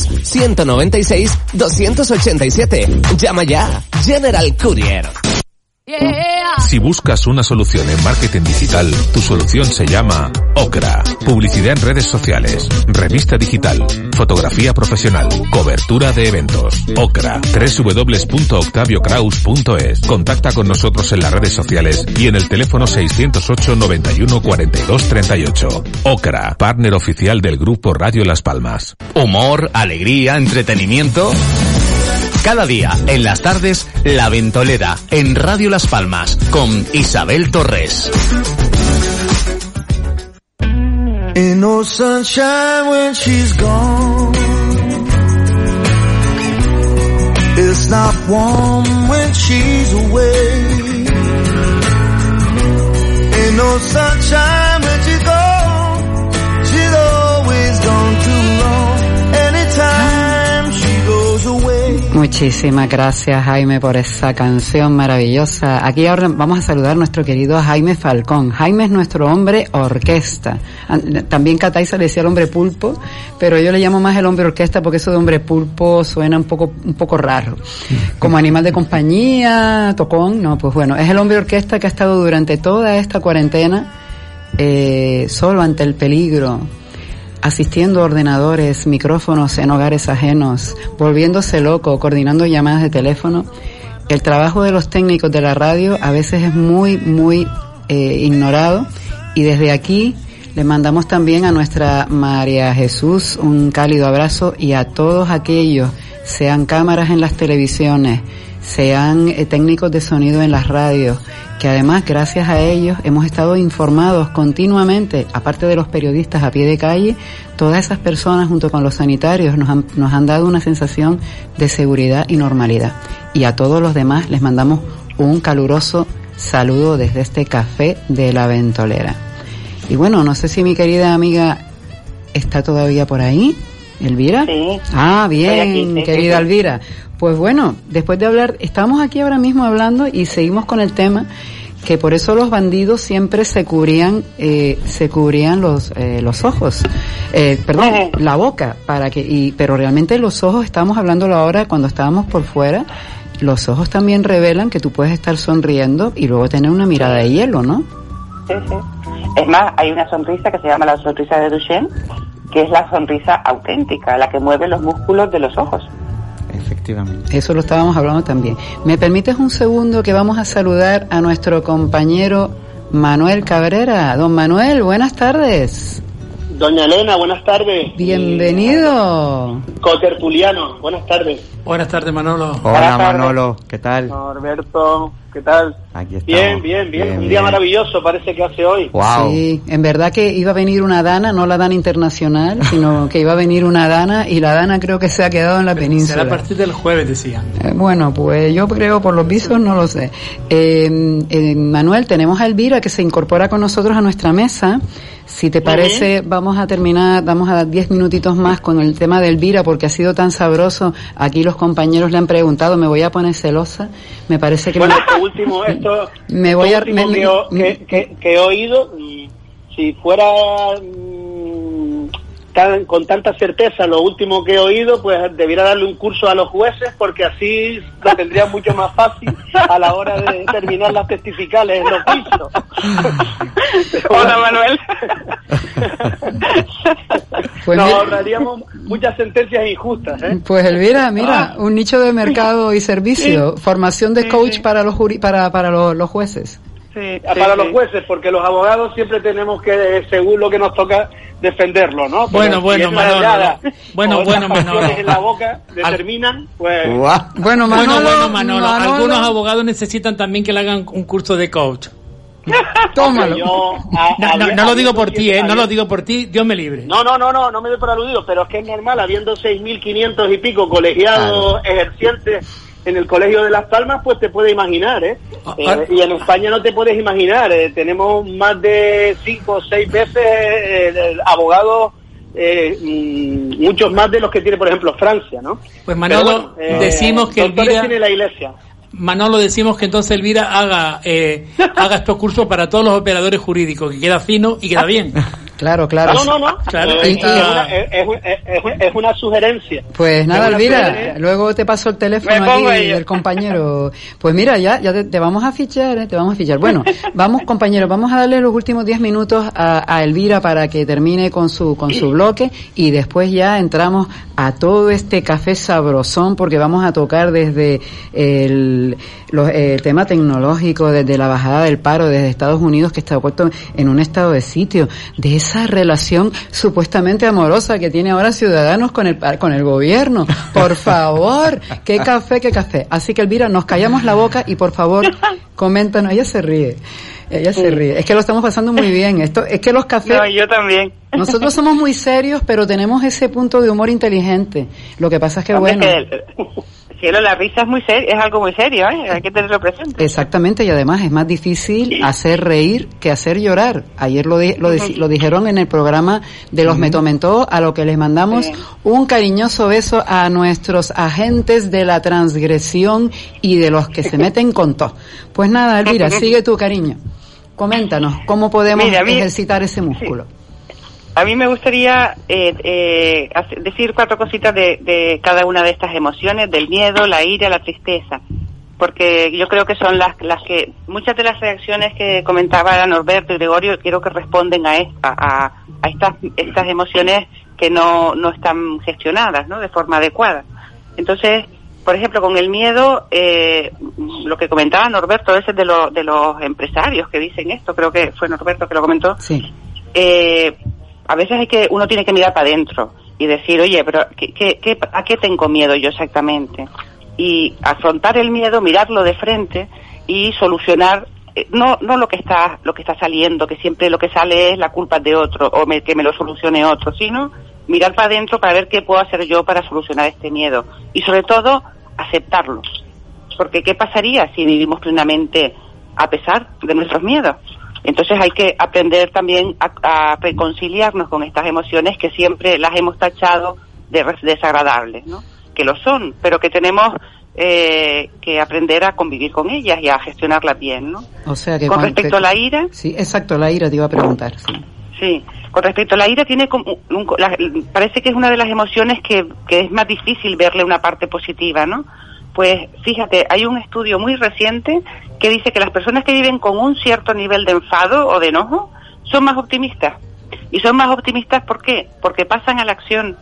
196 287. Llama ya. General Courier. Si buscas una solución en marketing digital, tu solución se llama Ocra. Publicidad en redes sociales, revista digital, fotografía profesional, cobertura de eventos. Ocra. www.octaviocraus.es. Contacta con nosotros en las redes sociales y en el teléfono 608 91 42 38. Ocra, partner oficial del grupo Radio Las Palmas. Humor, alegría, entretenimiento. Cada día, en las tardes, La Ventolera, en Radio Las Palmas, con Isabel Torres. Away. Muchísimas gracias Jaime por esa canción maravillosa. Aquí ahora vamos a saludar a nuestro querido Jaime Falcón. Jaime es nuestro hombre orquesta. También Cataiza le decía el hombre pulpo, pero yo le llamo más el hombre orquesta porque eso de hombre pulpo suena un poco, un poco raro. Como animal de compañía, tocón, no, pues bueno, es el hombre orquesta que ha estado durante toda esta cuarentena eh, solo ante el peligro asistiendo ordenadores, micrófonos en hogares ajenos, volviéndose loco, coordinando llamadas de teléfono. El trabajo de los técnicos de la radio a veces es muy, muy eh, ignorado. Y desde aquí le mandamos también a nuestra María Jesús un cálido abrazo y a todos aquellos, sean cámaras en las televisiones, sean eh, técnicos de sonido en las radios, que además gracias a ellos hemos estado informados continuamente, aparte de los periodistas a pie de calle, todas esas personas junto con los sanitarios nos han, nos han dado una sensación de seguridad y normalidad. Y a todos los demás les mandamos un caluroso saludo desde este café de la ventolera. Y bueno, no sé si mi querida amiga está todavía por ahí, Elvira. Sí. Ah, bien, Estoy aquí, sí, querida sí. Elvira. Pues bueno, después de hablar, estamos aquí ahora mismo hablando y seguimos con el tema que por eso los bandidos siempre se cubrían, eh, se cubrían los, eh, los ojos, eh, perdón, la boca, para que, y, pero realmente los ojos, estamos hablándolo ahora cuando estábamos por fuera, los ojos también revelan que tú puedes estar sonriendo y luego tener una mirada de hielo, ¿no? Sí, sí. Es más, hay una sonrisa que se llama la sonrisa de Duchenne, que es la sonrisa auténtica, la que mueve los músculos de los ojos. Efectivamente. Eso lo estábamos hablando también. ¿Me permites un segundo que vamos a saludar a nuestro compañero Manuel Cabrera? Don Manuel, buenas tardes. Doña Elena, buenas tardes. Bienvenido. Cotertuliano, buenas tardes. Buenas tardes, Manolo. Hola Manolo, ¿qué tal? Norberto, ¿qué tal? Aquí estamos. Bien, bien, bien. Un día maravilloso parece que hace hoy. Sí, en verdad que iba a venir una dana, no la dana internacional, sino que iba a venir una dana y la dana creo que se ha quedado en la Será a península. partir del jueves, decían. Eh, Bueno, pues yo creo por los visos no lo sé. Eh, eh, Manuel, tenemos a Elvira que se incorpora con nosotros a nuestra mesa. Si te parece, vamos a terminar, vamos a dar diez minutitos más con el tema de Elvira porque ha sido tan sabroso. Aquí los compañeros le han preguntado, me voy a poner celosa. Me parece que Bueno, me- esto último, esto, Me esto voy a- me- que, que, que- he oído, si fuera tan- con tanta certeza lo último que he oído, pues debiera darle un curso a los jueces porque así lo tendrían mucho más fácil a la hora de terminar las testificales en los juicios. Hola, Manuel. Pues Nos mira- ahorraríamos muchas sentencias injustas, ¿eh? Pues Elvira, mira, un nicho de mercado y servicio, formación de coach para los juri- para para los, los jueces. Ah, para los jueces, porque los abogados siempre tenemos que, según lo que nos toca, defenderlo, ¿no? Pero Bueno, si bueno, la Manolo. Bueno, bueno, Manolo. en la boca determinan, pues... Bueno, bueno, Manolo, bueno, Manolo. Manolo. Algunos abogados necesitan también que le hagan un curso de coach. Tómalo. Yo, a- No, no, no lo digo por ti, eh, no lo digo por ti, Dios me libre. No, no, no, no, no me doy por aludido, pero es que es normal, habiendo 6.500 y pico colegiados ejercientes en el Colegio de Las Palmas, pues te puedes imaginar, ¿eh? Ah, Eh, y en España no te puedes imaginar, eh, tenemos más de cinco o seis veces eh, abogados, eh, mm, muchos más de los que tiene, por ejemplo, Francia, ¿no? Pues Manolo, bueno, decimos que Elvira, tiene la iglesia. Manolo, decimos que entonces Elvira haga, eh, haga estos cursos para todos los operadores jurídicos, que queda fino y queda bien. Claro, claro. No, no, no. Claro, Eh, es, una, es- es- es- es una sugerencia. Pues nada, Elvira, luego te paso el teléfono aquí del compañero. Pues mira, ya, ya te, te vamos a fichar, ¿eh? te vamos a fichar. Bueno, vamos compañeros, vamos a darle los últimos 10 minutos a, a Elvira para que termine con su, con su bloque y después ya entramos a todo este café sabrosón porque vamos a tocar desde el, los- el tema tecnológico, desde la bajada del paro, desde Estados Unidos que está puesto en un estado de sitio, de esa relación supuestamente amorosa que tiene ahora Ciudadanos con el, con el gobierno. Por favor, qué café, qué café. Así que Elvira, nos callamos la boca y por favor, coméntanos. Ella se ríe. Ella se ríe. Es que lo estamos pasando muy bien. Esto, es que los cafés. No, yo también. Nosotros somos muy serios, pero tenemos ese punto de humor inteligente. Lo que pasa es que bueno. Cielo, la risa es muy serio, es algo muy serio, ¿eh? Hay que tenerlo presente. Exactamente, y además es más difícil hacer reír que hacer llorar. Ayer lo, di- lo, lo dijeron en el programa de los Metomentó, a lo que les mandamos un cariñoso beso a nuestros agentes de la transgresión y de los que se meten con todo. Pues nada, Elvira, sigue tu cariño. Coméntanos, ¿cómo podemos Mira, a mí- ejercitar ese músculo? A mí me gustaría eh, eh, decir cuatro cositas de, de cada una de estas emociones, del miedo, la ira, la tristeza, porque yo creo que son las, las que muchas de las reacciones que comentaba Norberto y Gregorio creo que responden a, esta, a, a estas, estas emociones que no, no están gestionadas ¿no? de forma adecuada. Entonces, por ejemplo, con el miedo, eh, lo que comentaba Norberto, ese de, lo- de los empresarios que dicen esto, creo que fue Norberto que lo comentó. Eh, a veces hay que uno tiene que mirar para adentro y decir, oye, pero ¿qué, qué, a qué tengo miedo yo exactamente? Y afrontar el miedo, mirarlo de frente y solucionar eh, no no lo que está lo que está saliendo, que siempre lo que sale es la culpa de otro o me- que me lo solucione otro, sino mirar para adentro para ver qué puedo hacer yo para solucionar este miedo y sobre todo aceptarlo. Porque ¿qué pasaría si vivimos plenamente a pesar de nuestros miedos? Entonces hay que aprender también a, a reconciliarnos con estas emociones que siempre las hemos tachado de desagradables, ¿no? Que lo son, pero que tenemos eh, que aprender a convivir con ellas y a gestionarlas bien, ¿no? O sea que Con respecto a la ira, Sí, exacto, la ira te iba a preguntar. Sí. Sí, con respecto a la ira, tiene como un- la- parece que es una de las emociones que, que es más difícil verle una parte positiva, ¿no? Pues fíjate, hay un estudio muy reciente que dice que las personas que viven con un cierto nivel de enfado o de enojo son más optimistas. Y son más optimistas ¿por qué? Porque pasan a la acción,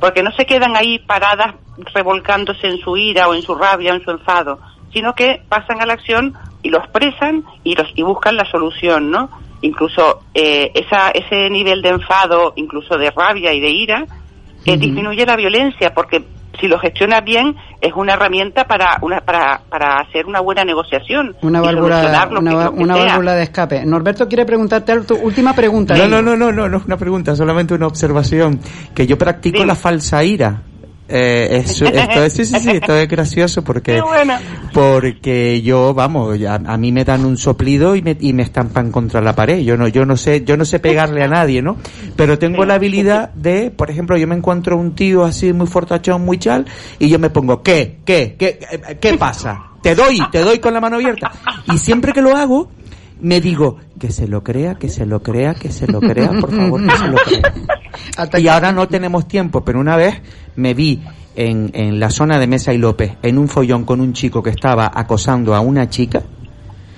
porque no se quedan ahí paradas revolcándose en su ira o en su rabia o en su enfado, sino que pasan a la acción y lo expresan y, los, y buscan la solución, ¿no? Incluso eh, esa, ese nivel de enfado, incluso de rabia y de ira, eh, disminuye la violencia porque si lo gestiona bien es una herramienta para una para, para hacer una buena negociación Una válvula, una, que- válvula de escape. Norberto quiere preguntarte tu última pregunta. No, no, no, no, no, no es una pregunta, solamente una observación. Que yo practico la falsa ira. Eh, eso- esto es, sí, sí, sí, esto es gracioso porque, porque yo, vamos, ya- a, mí me dan un soplido y me, y me estampan contra la pared. Yo no, yo no sé, yo no sé pegarle a nadie, ¿no? Pero tengo la habilidad de, por ejemplo, yo me encuentro un tío así muy fortachón, muy chal, y yo me pongo, ¿qué? ¿Qué? ¿Qué, qué, qué pasa? Te doy, te doy con la mano abierta. Y siempre que lo hago, me digo, que se lo crea, que se lo crea, que se lo crea, por favor, que se lo crea. Y ahora no tenemos tiempo, pero una vez me vi en, en la zona de Mesa y López, en un follón con un chico que estaba acosando a una chica,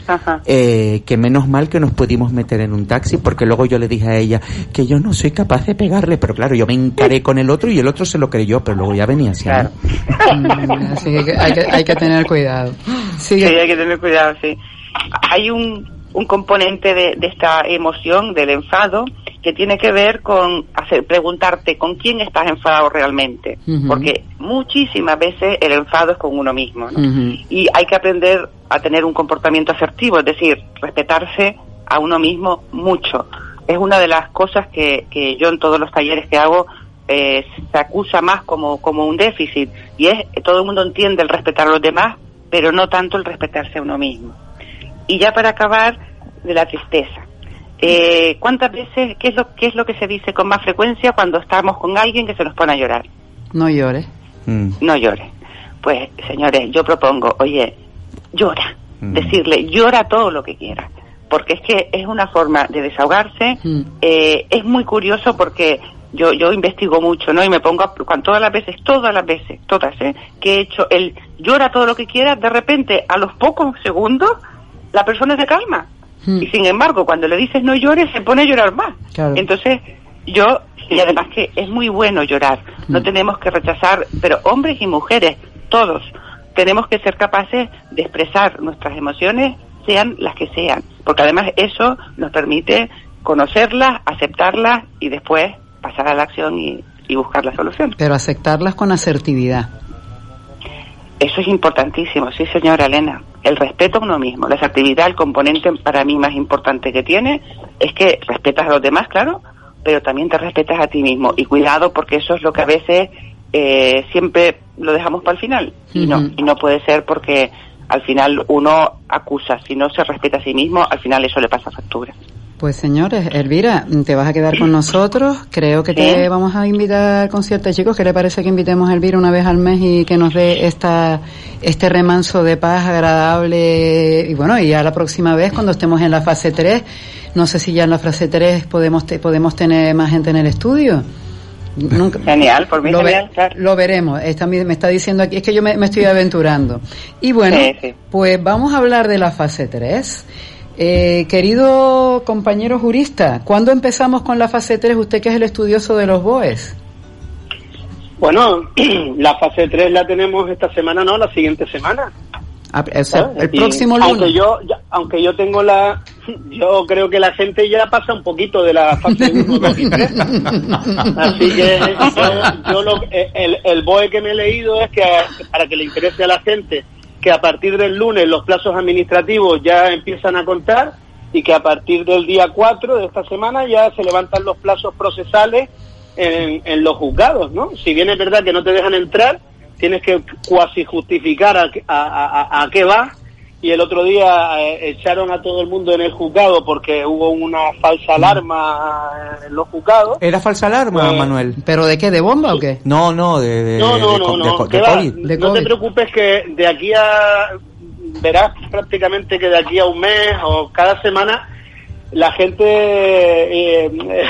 Ajá. eh, que menos mal que nos pudimos meter en un taxi, porque luego yo le dije a ella que yo no soy capaz de pegarle, pero claro, yo me encaré con el otro y el otro se lo creyó, pero luego ya venía así. ¿no? Mm, Así que hay, que hay que tener cuidado. Sí, hay que tener cuidado, sí. Hay un, un componente de, de esta emoción, del enfado, que tiene que ver con hacer preguntarte con quién estás enfadado realmente. Porque muchísimas veces el enfado es con uno mismo. Y hay que aprender a tener un comportamiento asertivo, es decir, respetarse a uno mismo mucho. Es una de las cosas que, que yo en todos los talleres que hago eh, se acusa más como, como un déficit. Y es, todo el mundo entiende el respetar a los demás, pero no tanto el respetarse a uno mismo. Y ya para acabar, de la tristeza. Eh, ¿Cuántas veces, qué es, lo, qué es lo que se dice con más frecuencia cuando estamos con alguien que se nos pone a llorar? No llores. No llore. Pues, señores, yo propongo, oye, llora. Decirle, llora todo lo que quieras. Porque es que es una forma de desahogarse. Eh, es muy curioso porque yo, yo investigo mucho, ¿no? Y me pongo, a, cuando todas las veces, todas las veces, todas, ¿eh? Que he hecho el llora todo lo que quieras, de repente, a los pocos segundos, la persona se calma. Y sin embargo, cuando le dices no llores, se pone a llorar más. Claro. Entonces, yo, y además que es muy bueno llorar, no tenemos que rechazar, pero hombres y mujeres, todos, tenemos que ser capaces de expresar nuestras emociones, sean las que sean, porque además eso nos permite conocerlas, aceptarlas y después pasar a la acción y, y buscar la solución. Pero aceptarlas con asertividad. Eso es importantísimo, sí señora Elena. El respeto a uno mismo, la asertividad, el componente para mí más importante que tiene es que respetas a los demás, claro, pero también te respetas a ti mismo. Y cuidado porque eso es lo que a veces eh, siempre lo dejamos para el final. Y no, y no puede ser porque al final uno acusa, si no se respeta a sí mismo, al final eso le pasa factura. Pues señores, Elvira, te vas a quedar con nosotros. Creo que te Sí. vamos a invitar al concierto, chicos. ¿Qué le parece que invitemos a Elvira una vez al mes y que nos dé esta, este remanso de paz agradable? Y bueno, y ya la próxima vez, cuando estemos en la fase 3, no sé si ya en la fase 3 podemos, te- podemos tener más gente en el estudio. Nunca- Genial, por mí lo, ve- genial, claro. lo veremos. Esta me me está diciendo aquí, es que yo me, me estoy aventurando. Y bueno, Sí, sí. pues vamos a hablar de la fase 3. Eh, querido compañero jurista, ¿cuándo empezamos con la fase 3? Usted que es el estudioso de los BOEs. Bueno, la fase 3 la tenemos esta semana, no, la siguiente semana. Ah, o sea, el Y próximo Aunque lunes. yo, ya- aunque yo tengo la, yo creo que la gente ya pasa un poquito de la fase 1, 2 y 3. Así que yo, yo lo- eh, el, el BOE que me he leído es que para que le interese a la gente que a partir del lunes los plazos administrativos ya empiezan a contar y que a partir del día 4 de esta semana ya se levantan los plazos procesales en, los juzgados, ¿no? Si bien es verdad que no te dejan entrar, tienes que cuasi justificar a, a, qué va y el otro día eh, echaron a todo el mundo en el juzgado porque hubo una falsa alarma en los juzgados. ¿Era falsa alarma, Eh, Manuel? ¿Pero de qué? ¿De bomba o qué? No, no, de, de, No, no, de no, no, de COVID. no te preocupes que de aquí a verás prácticamente que de aquí a un mes o cada semana la gente eh, eh,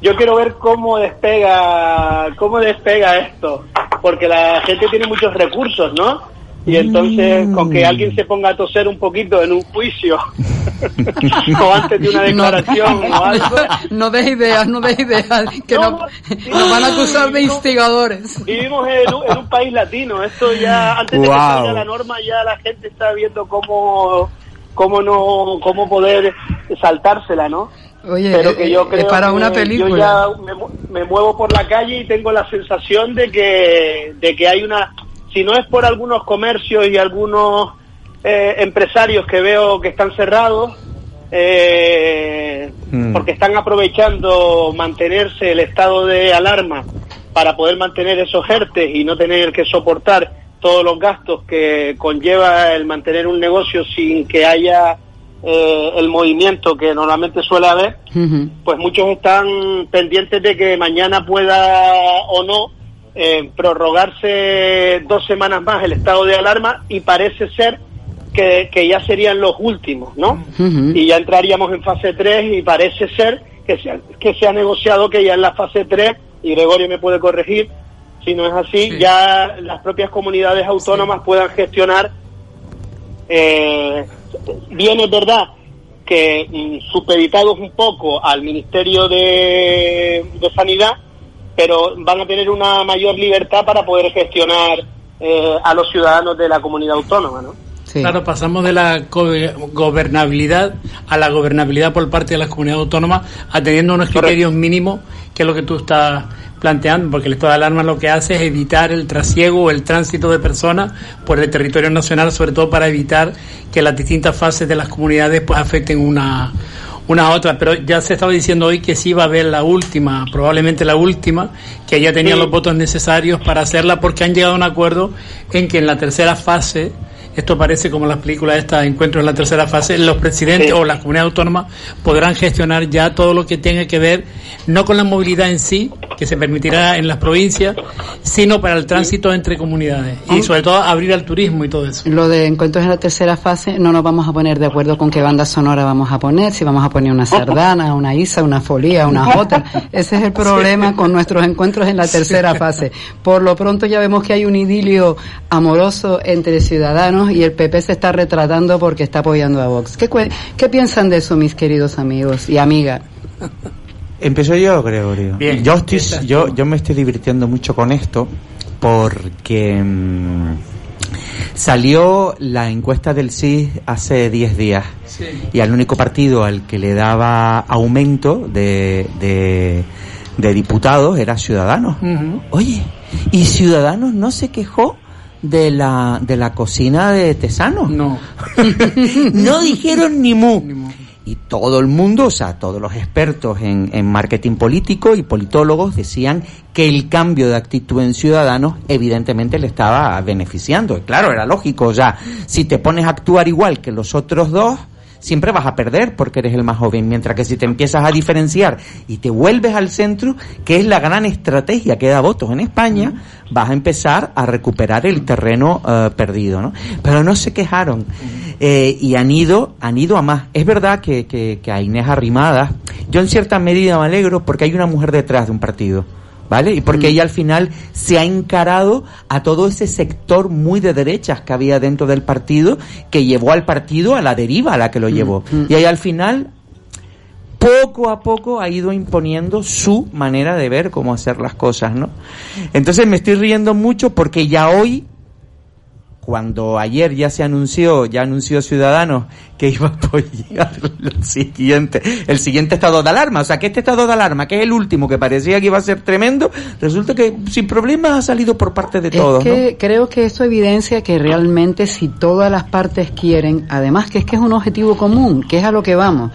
yo quiero ver cómo despega cómo despega esto porque la gente tiene muchos recursos, ¿no? Y entonces con que alguien se ponga a toser un poquito en un juicio o antes de una declaración o algo No des ideas, no des ideas, que No, nos, nos van a acusar de instigadores. Vivimos en un, en un país latino. Esto ya, antes de que salga la norma, ya la gente está viendo cómo, cómo no, cómo poder saltársela, ¿no? Oye, Pero que eh, yo es creo para que una Yo película. ya me, mu- me muevo por la calle y tengo la sensación de que, de que hay una, si no es por algunos comercios y algunos eh, empresarios que veo que están cerrados, eh, Mm. porque están aprovechando mantenerse el estado de alarma para poder mantener esos ERTES y no tener que soportar todos los gastos que conlleva el mantener un negocio sin que haya eh, el movimiento que normalmente suele haber, pues muchos están pendientes de que mañana pueda o no eh, prorrogarse dos semanas más el estado de alarma y parece ser que, que ya serían los últimos, ¿no? Y ya entraríamos en fase 3 y parece ser que se, ha, que se ha negociado que ya en la fase 3, y Gregorio me puede corregir, si no es así, ya las propias comunidades autónomas puedan gestionar eh, bien es verdad que mm, supeditados un poco al Ministerio de, de Sanidad, pero van a tener una mayor libertad para poder gestionar eh, a los ciudadanos de la comunidad autónoma, ¿no? Claro, pasamos de la go- gobernabilidad a la gobernabilidad por parte de las comunidades autónomas, atendiendo unos criterios mínimos, que es lo que tú estás planteando, porque el estado de alarma lo que hace es evitar el trasiego o el tránsito de personas por el territorio nacional, sobre todo para evitar que las distintas fases de las comunidades pues afecten una una a otra, pero ya se estaba diciendo hoy que sí va a haber la última, probablemente la última, que ya tenían Sí. los votos necesarios para hacerla porque han llegado a un acuerdo en que en la tercera fase esto parece como las películas estas, encuentros en la tercera fase, los presidentes Sí. o las comunidades autónomas podrán gestionar ya todo lo que tenga que ver, no con la movilidad en sí, que se permitirá en las provincias, sino para el tránsito entre comunidades y sobre todo abrir al turismo y todo eso. Lo de encuentros en la tercera fase, no nos vamos a poner de acuerdo con qué banda sonora vamos a poner, si vamos a poner una sardana, una isa, una folía, una jota. Ese es el problema con nuestros encuentros en la tercera fase. Por lo pronto ya vemos que hay un idilio amoroso entre ciudadanos y el PP se está retratando porque está apoyando a Vox. ¿Qué, piensan de eso, mis queridos amigos y amigas? Empiezo yo, Gregorio. Bien, yo, estoy, yo, yo me estoy divirtiendo mucho con esto porque mm, salió la encuesta del CIS hace 10 días y al único partido al que le daba aumento de, de, de diputados era Ciudadanos. Oye, y Ciudadanos no se quejó de la, de la cocina de Tesano. No. no dijeron ni mu. Y todo el mundo, o sea, todos los expertos en, en marketing político y politólogos decían que el cambio de actitud en Ciudadanos evidentemente le estaba beneficiando. Y claro, era lógico, ya, si te pones a actuar igual que los otros dos, siempre vas a perder porque eres el más joven, mientras que si te empiezas a diferenciar y te vuelves al centro, que es la gran estrategia que da votos en España, vas a empezar a recuperar el terreno eh, perdido, ¿no? Pero no se quejaron eh, y han ido, han ido a más. Es verdad que, que, que a Inés Arrimadas, yo en cierta medida me alegro porque hay una mujer detrás de un partido. ¿Vale? Y porque ella al final se ha encarado a todo ese sector muy de derechas que había dentro del partido, que llevó al partido a la deriva a la que lo llevó. Y ahí al final poco a poco ha ido imponiendo su manera de ver cómo hacer las cosas, ¿no? Entonces me estoy riendo mucho porque ya hoy cuando ayer ya se anunció, ya anunció Ciudadanos que iba a apoyar lo siguiente, el siguiente estado de alarma, o sea que este estado de alarma, que es el último que parecía que iba a ser tremendo, resulta que sin problemas ha salido por parte de todos. Es que creo que esto evidencia que realmente si todas las partes quieren, además que es que es un objetivo común, que es a lo que vamos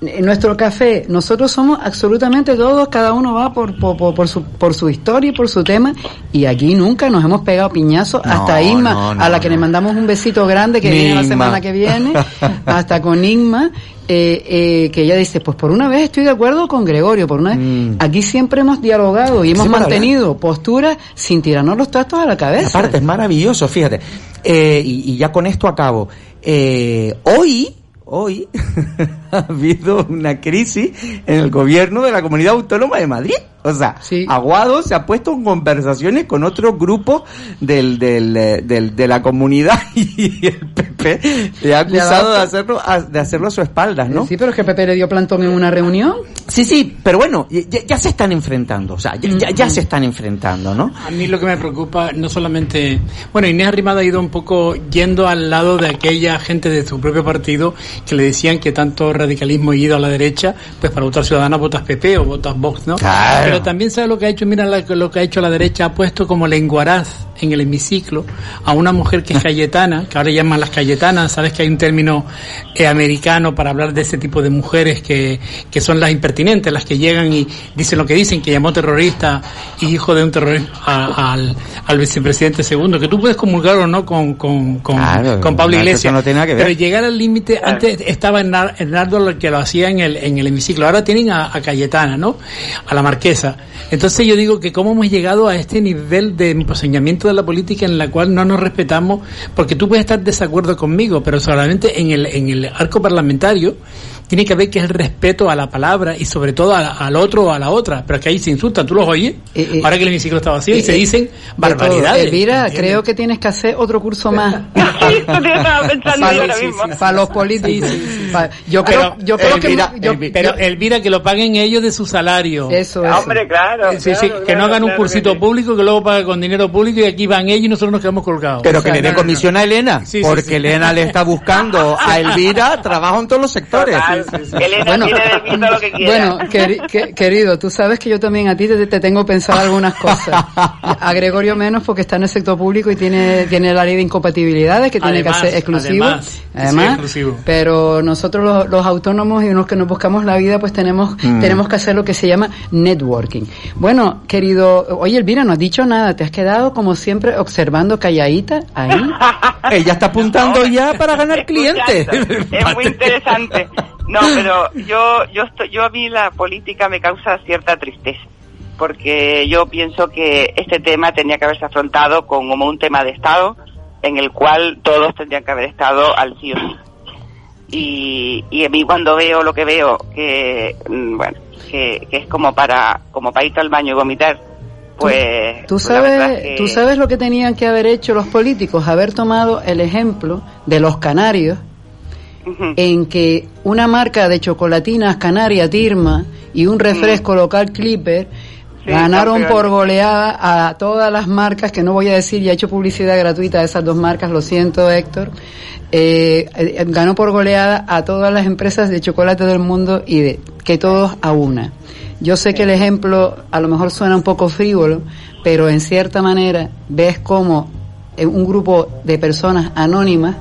en nuestro café, nosotros somos absolutamente todos, cada uno va por, por, por, su, por su historia y por su tema, y aquí nunca nos hemos pegado piñazos, hasta Inma, a la que le mandamos un besito grande que viene la semana que viene, hasta con Inma, eh, eh, que ella dice, pues por una vez estoy de acuerdo con Gregorio, por una vez, Mm. aquí siempre hemos dialogado y hemos mantenido posturas sin tirarnos los trastos a la cabeza. Aparte, es maravilloso, fíjate. Eh, y, y ya con esto acabo. Eh, hoy, hoy, ha habido una crisis en el gobierno de la Comunidad Autónoma de Madrid. O sea, Aguado se ha puesto en conversaciones con otros grupos del, del, eh, del- de la comunidad y el PP le ha Le ha acusado de hacerlo, a, de hacerlo a su espaldas, ¿no? Sí, pero es que Pepe le dio plantón en una reunión. Sí, sí, pero bueno, ya, ya se están enfrentando, o sea, ya, ya- ya se están enfrentando, ¿no? A mí lo que me preocupa no solamente, bueno, Inés Arrimada ha ido un poco yendo al lado de aquella gente de su propio partido que le decían que tanto radicalismo ha ido a la derecha, pues para votar Ciudadana votas PP o votas Vox, ¿no? Claro. Pero también sabe lo que ha hecho, mira lo que ha hecho la derecha, ha puesto como lenguaraz en el hemiciclo a una mujer que es cayetana, que ahora llaman las cayetanas, sabes que hay un término eh, americano para hablar de ese tipo de mujeres que, que son las impertinentes, las que llegan y dicen lo que dicen, que llamó terrorista y hijo de un terrorista al, al vicepresidente segundo, que tú puedes comulgar o no con, con, con, Claro, con Pablo Iglesias, no tiene nada que ver. pero llegar al límite, antes estaba Hernar- Hernando lo que lo hacía en el, en el hemiciclo, ahora tienen a, a Cayetana, ¿no? A la marquesa. Entonces yo digo que cómo hemos llegado a este nivel de emposeñamiento de la política en la cual no nos respetamos, porque tú puedes estar de desacuerdo conmigo, pero solamente en el, en el arco parlamentario tiene que haber que es el respeto a la palabra y sobre todo a- al otro o a la otra, pero que ahí se insultan, tú los oyes, ahora que el hemiciclo está vacío y se eh, dicen de todo. barbaridades. Elvira, ¿entiendes? creo que tienes que hacer otro curso más. para, los- mismo. para los políticos. Yo creo, yo creo que Elvira, yo- Elvi- pero Elvira, que lo paguen ellos de su salario. Eso, eso. Hombre, claro, Sí, sí, claro, que no claro, hagan un cursito público que luego pague con dinero público y aquí van ellos y nosotros nos quedamos colgados. Pero que le dé comisión a Elena, Sí, porque sí. Elena le está buscando a Elvira trabajo en todos los sectores. Elena Bueno. tiene de mí todo lo que quiera. Bueno, queri- que- querido, tú sabes que yo también a ti te, te tengo pensado algunas cosas. A Gregorio menos porque está en el sector público y tiene, tiene la ley de incompatibilidades que tiene Además, que ser exclusivo. además, Además, exclusivo. pero nosotros los, los autónomos y los que nos buscamos la vida, pues tenemos, Mm. tenemos que hacer lo que se llama networking. Bueno, querido, oye Elvira, no has dicho nada, te has quedado como siempre observando calladita ahí. Ella está apuntando ya para ganar clientes. Es muy interesante. No, pero yo, yo, estoy, yo a mí la política me causa cierta tristeza, porque yo pienso que este tema tenía que haberse afrontado con- como un tema de Estado, en el cual todos tendrían que haber estado al sí o sí. Y, y a mí cuando veo lo que veo, que, mm, bueno, que, que es como para, como para irte al baño y vomitar, pues... Tú pues sabes, que- tú sabes lo que tenían que haber hecho los políticos, haber tomado el ejemplo de los canarios, en que una marca de chocolatinas canaria Tirma y un refresco local Clipper Sí, ganaron por goleada a todas las marcas, que no voy a decir, ya he hecho publicidad gratuita de esas dos marcas, lo siento Héctor, eh, eh, ganó por goleada a todas las empresas de chocolate del mundo y de que todos a una. Yo sé que el ejemplo a lo mejor suena un poco frívolo, pero en cierta manera ves cómo eh, un grupo de personas anónimas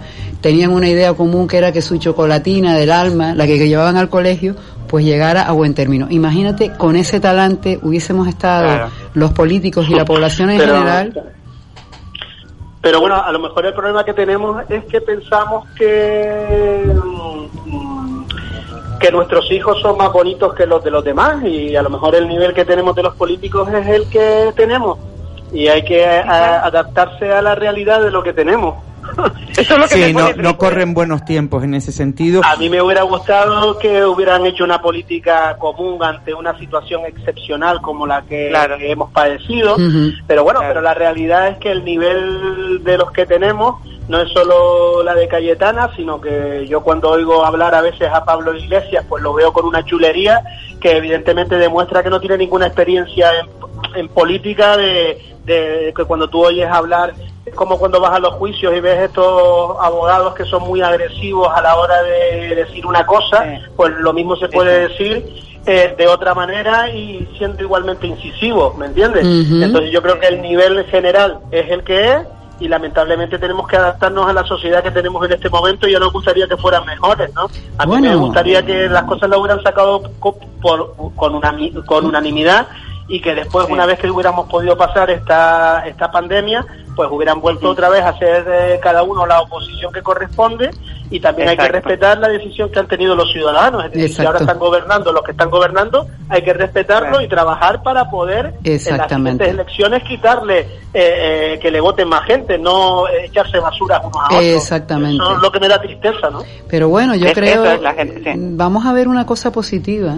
tenían una idea común que era que su chocolatina del alma, la que, que llevaban al colegio, pues llegara a buen término. Imagínate, con ese talante hubiésemos estado Claro. los políticos y la población en Pero- general. Pero bueno, a lo mejor el problema que tenemos es que pensamos que mm, que nuestros hijos son más bonitos que los de los demás y a lo mejor el nivel que tenemos de los políticos es el que tenemos y hay que a- adaptarse a la realidad de lo que tenemos. Eso es lo que Sí, me no, corren buenos tiempos en ese sentido. A mí me hubiera gustado que hubieran hecho una política común ante una situación excepcional como la que, que hemos padecido. Pero bueno, pero la realidad es que el nivel de los que tenemos no es solo la de Cayetana, sino que yo cuando oigo hablar a veces a Pablo Iglesias, pues lo veo con una chulería que evidentemente demuestra que no tiene ninguna experiencia en, en política de, de que cuando tú oyes hablar es como cuando vas a los juicios y ves estos abogados que son muy agresivos a la hora de decir una cosa, pues lo mismo se puede decir eh, de otra manera y siendo igualmente incisivo, ¿me entiendes? Entonces yo creo que el nivel general es el que es y lamentablemente tenemos que adaptarnos a la sociedad que tenemos en este momento y ya nos gustaría que fueran mejores, ¿no? A mí Bueno. me gustaría que las cosas las hubieran sacado por, con, una, con unanimidad y que después, una vez que hubiéramos podido pasar esta, esta pandemia, pues hubieran vuelto otra vez a hacer eh, cada uno la oposición que corresponde y también hay que respetar la decisión que han tenido los ciudadanos. Es decir, si Exacto. ahora están gobernando los que están gobernando, hay que respetarlo y trabajar para poder en las siguientes elecciones quitarle eh, eh, que le voten más gente, no eh, echarse basuras unos a otros. Exactamente. Eso es lo que me da tristeza, ¿no? Pero bueno, yo Es- creo, eso es la gente, sí. vamos a ver una cosa positiva.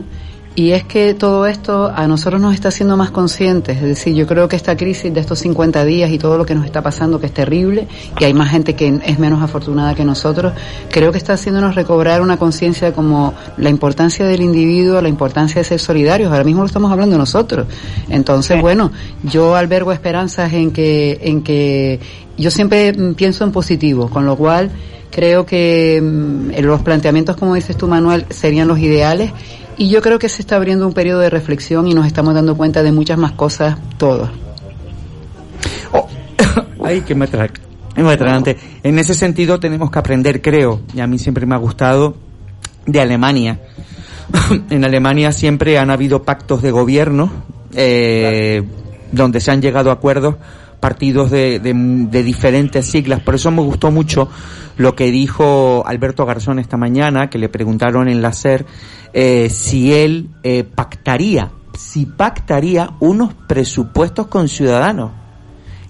Y es que todo esto a nosotros nos está haciendo más conscientes. Es decir, yo creo que esta crisis de estos 50 días y todo lo que nos está pasando, que es terrible, y hay más gente que es menos afortunada que nosotros, creo que está haciéndonos recobrar una conciencia como la importancia del individuo, la importancia de ser solidarios. Ahora mismo lo estamos hablando nosotros. Entonces, bueno, yo albergo esperanzas en que, en que yo siempre mm, pienso en positivo, con lo cual creo que mm, los planteamientos, como dices tú, Manuel, serían los ideales. Y yo creo que se está abriendo un periodo de reflexión y nos estamos dando cuenta de muchas más cosas todos. Ay, que me adelante. En ese sentido tenemos que aprender, creo, y a mí siempre me ha gustado, de Alemania. en Alemania siempre han habido pactos de gobierno eh, donde se han llegado a acuerdos partidos de, de- de diferentes siglas. Por eso me gustó mucho lo que dijo Alberto Garzón esta mañana, que le preguntaron en la SER eh, si él eh, pactaría, si pactaría unos presupuestos con ciudadanos.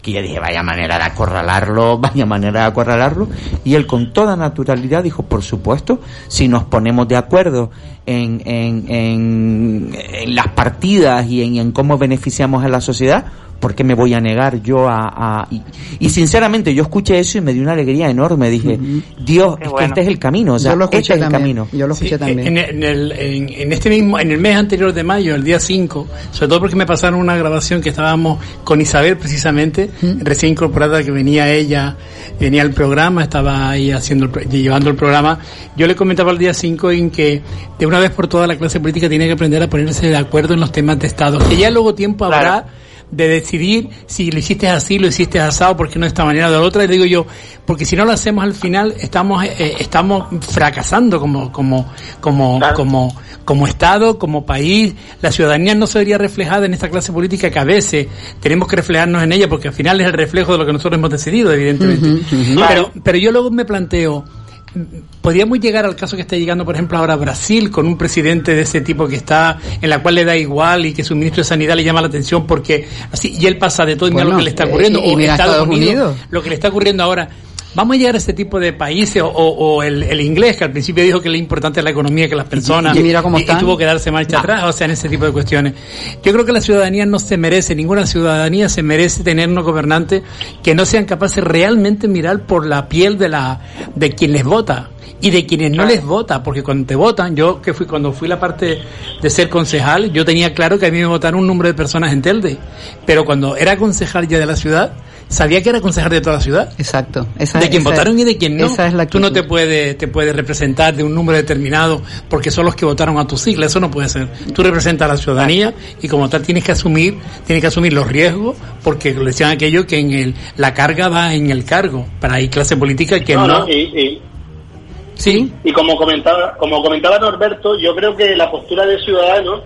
Que yo dije, vaya manera de acorralarlo, vaya manera de acorralarlo. Y él con toda naturalidad dijo, por supuesto, si nos ponemos de acuerdo en, en, en, en las partidas y en, en cómo beneficiamos a la sociedad, ¿por qué me voy a negar yo a...? a- y, y sinceramente yo escuché eso y me dio una alegría enorme. Dije, Dios, es que este es el camino, o sea, Yo lo este escuché es el también. camino. Yo lo escuché también. En, en el, en, en este mismo, en el mes anterior de mayo, el día 5, sobre todo porque me pasaron una grabación que estábamos con Isabel precisamente, recién incorporada que venía ella, venía al programa, estaba ahí haciendo llevando el programa. Yo le comentaba el día 5 en que de una vez por todas la clase política tiene que aprender a ponerse de acuerdo en los temas de Estado. Que ya luego tiempo habrá de decidir si lo hiciste así, lo hiciste asado, porque no de esta manera o de la otra. Y le digo yo, porque si no lo hacemos al final, estamos, eh, estamos fracasando como, como, como, como, como Estado, como país. La ciudadanía no se vería reflejada en esta clase política que a veces tenemos que reflejarnos en ella, porque al final es el reflejo de lo que nosotros hemos decidido, evidentemente. pero, pero yo luego me planteo, podríamos llegar al caso que está llegando, por ejemplo, ahora a Brasil con un presidente de ese tipo que está, en la cual le da igual y que su ministro de Sanidad le llama la atención porque así, y él pasa de todo y mira Bueno, lo que le está eh, ocurriendo, o mira Estados, Estados Unidos, Unidos. lo que le está ocurriendo ahora. Vamos a llegar a ese tipo de países, o, o el, el inglés, que al principio dijo que lo importante es la economía que las personas, y mira cómo y, están. tuvo que darse marcha atrás, o sea, en ese tipo de cuestiones. Yo creo que la ciudadanía no se merece, ninguna ciudadanía se merece tener unos gobernantes que no sean capaces realmente mirar por la piel de la, de quien les vota y de quienes no les vota, porque cuando te votan, yo que fui cuando fui la parte de ser concejal, yo tenía claro que a mí me votaron un número de personas en Telde, pero cuando era concejal ya de la ciudad, sabía que era concejal de toda la ciudad. Exacto. Esa- de quien esa- votaron y de quien no. esa es la Tú no te puedes te puedes representar de un número determinado porque son los que votaron a tu sigla, eso no puede ser. Tú representas a la ciudadanía y como tal tienes que asumir, tienes que asumir los riesgos porque lo decían aquello que en el la carga va en el cargo. Para hay clase política que no. No, no, y, y- Sí. y como comentaba, como comentaba Norberto, yo creo que la postura de Ciudadanos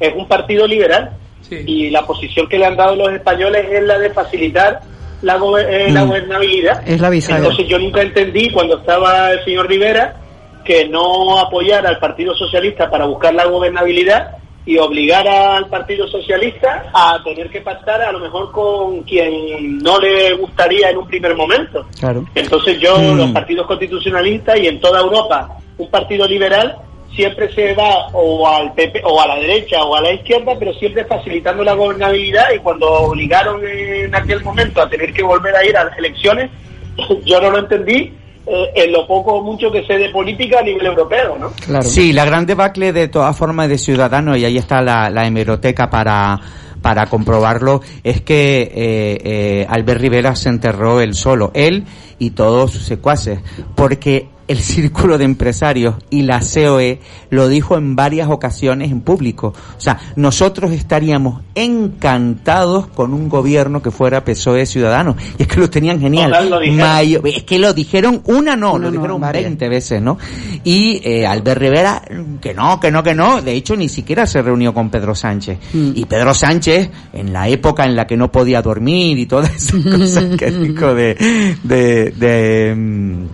es un partido liberal y la posición que le han dado los españoles es la de facilitar la, go- eh, la Mm. gobernabilidad. Es la bisagra. Entonces yo nunca entendí cuando estaba el señor Rivera que no apoyara al Partido Socialista para buscar la gobernabilidad y obligar al Partido Socialista a tener que pactar a lo mejor con quien no le gustaría en un primer momento. Claro. Entonces yo, Mm. los partidos constitucionalistas y en toda Europa, un partido liberal siempre se va o al PP o a la derecha o a la izquierda, pero siempre facilitando la gobernabilidad y cuando obligaron en aquel momento a tener que volver a ir a las elecciones, yo no lo entendí eh, en lo poco o mucho que sé de política a nivel europeo, ¿no? Sí, la gran debacle de todas formas de Ciudadanos, y ahí está la, la hemeroteca para, para comprobarlo, es que eh, eh, Albert Rivera se enterró él solo, él y todos sus secuaces, porque el círculo de empresarios y la COE lo dijo en varias ocasiones en público. O sea, nosotros estaríamos encantados con un gobierno que fuera PSOE Ciudadanos. Y es que lo tenían genial. Lo. Mayo- es que lo dijeron una no, Una lo no, dijeron varias. 20 veces, ¿no? Y eh, Albert Rivera, que no, que no, que no. De hecho, ni siquiera se reunió con Pedro Sánchez. Y Pedro Sánchez, en la época en la que no podía dormir y todas esas cosas que dijo de, de, de, mm,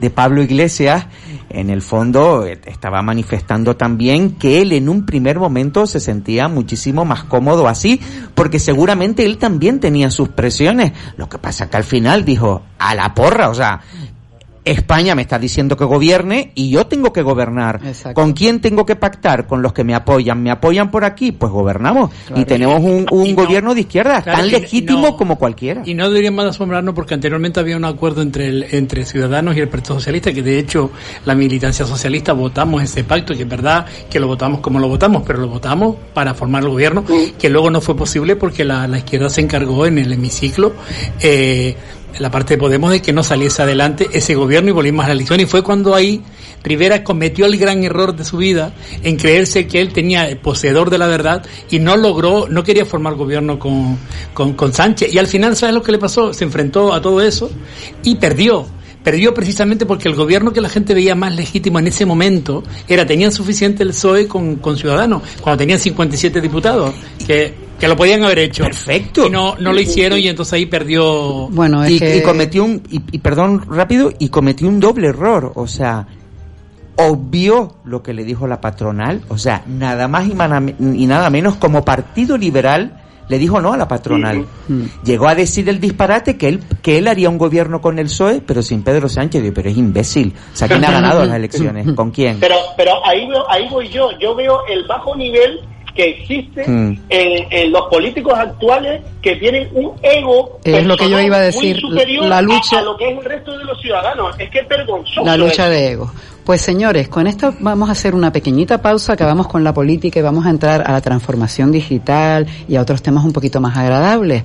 de Pablo Iglesias, en el fondo eh, estaba manifestando también que él en un primer momento se sentía muchísimo más cómodo así, porque seguramente él también tenía sus presiones. Lo que pasa que al final dijo, a la porra, o sea, España me está diciendo que gobierne y yo tengo que gobernar. ¿Con quién tengo que pactar? Con los que me apoyan. ¿Me apoyan por aquí? Pues gobernamos. Y tenemos un, un gobierno de izquierda Claro, tan legítimo no. como cualquiera. Y no deberíamos de asombrarnos porque anteriormente había un acuerdo entre el, entre Ciudadanos y el Partido Socialista, que de hecho la militancia socialista votamos ese pacto, que es verdad que lo votamos como lo votamos, pero lo votamos para formar el gobierno, que luego no fue posible porque la, la izquierda se encargó en el hemiciclo. Eh, la parte de Podemos de que no saliese adelante ese gobierno y volvimos a la elección y fue cuando ahí Rivera cometió el gran error de su vida en creerse que él tenía poseedor de la verdad y no logró, no quería formar gobierno con, con, con Sánchez. Y al final, ¿sabes lo que le pasó? Se enfrentó a todo eso y perdió. Perdió precisamente porque el gobierno que la gente veía más legítimo en ese momento era, tenían suficiente el PSOE con, con Ciudadanos, cuando tenían 57 diputados, que, que lo podían haber hecho. Perfecto. Y no, no lo hicieron y entonces ahí perdió. Bueno, es y, que... y cometió un, y, y perdón rápido, y cometió un doble error, o sea, obvió lo que le dijo la patronal, o sea, nada más y, mana- y nada menos como partido liberal le dijo no a la patronal. Llegó a decir el disparate que él que él haría un gobierno con el PSOE, pero sin Pedro Sánchez, Digo, pero es imbécil. O sea, ¿quién ha ganado las elecciones? ¿Con quién? Pero, pero ahí, veo- ahí voy yo. Yo veo el bajo nivel que existe Mm. en, en los políticos actuales que tienen un ego Es lo que yo iba a muy decir, superior la lucha- a, a lo que es el resto de los ciudadanos. Es que es vergonzoso. La lucha de ego. Pues señores, con esto vamos a hacer una pequeñita pausa, acabamos con la política y vamos a entrar a la transformación digital y a otros temas un poquito más agradables.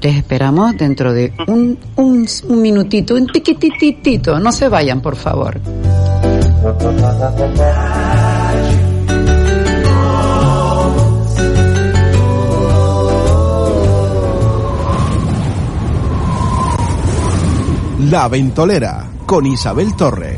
Les esperamos dentro de un, un, un minutito, un tiquititito. No se vayan, por favor. La Ventolera con Isabel Torres.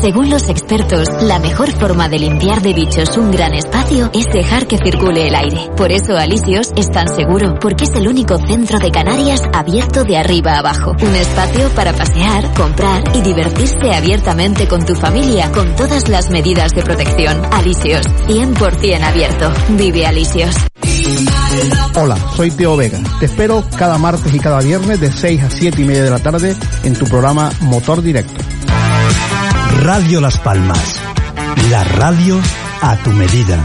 Según los expertos, la mejor forma de limpiar de bichos un gran espacio es dejar que circule el aire. Por eso Alisios es tan seguro, porque es el único centro de Canarias abierto de arriba a abajo. Un espacio para pasear, comprar y divertirse abiertamente con tu familia, con todas las medidas de protección. Alisios, 100% abierto. Vive Alisios. Hola, soy Teo Vega. Te espero cada martes y cada viernes de 6 a 7 y media de la tarde en tu programa Motor Directo. Radio Las Palmas. La radio a tu medida.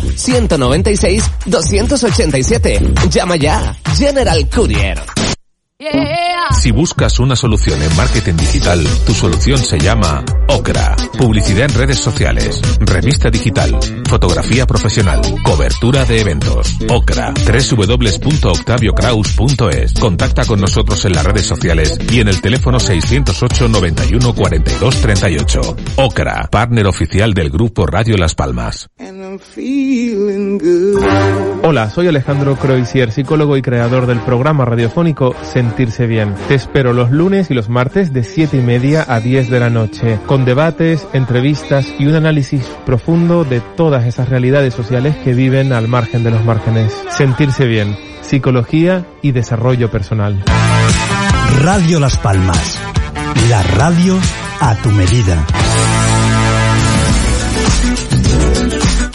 902-196-287. Llama ya. General Courier. Si buscas una solución en marketing digital, tu solución se llama Ocra. Publicidad en redes sociales, revista digital, fotografía profesional, cobertura de eventos. Ocra. www.octaviocraus.es. Contacta con nosotros en las redes sociales y en el teléfono 608 91 42 38. Ocra, partner oficial del grupo Radio Las Palmas. Hola, soy Alejandro Croisier, psicólogo y creador del programa radiofónico Sentirse Bien. Te espero los lunes y los martes de 7 y media a 10 de la noche, con debates, entrevistas y un análisis profundo de todas esas realidades sociales que viven al margen de los márgenes. Sentirse Bien, psicología y desarrollo personal. Radio Las Palmas. La radio a tu medida.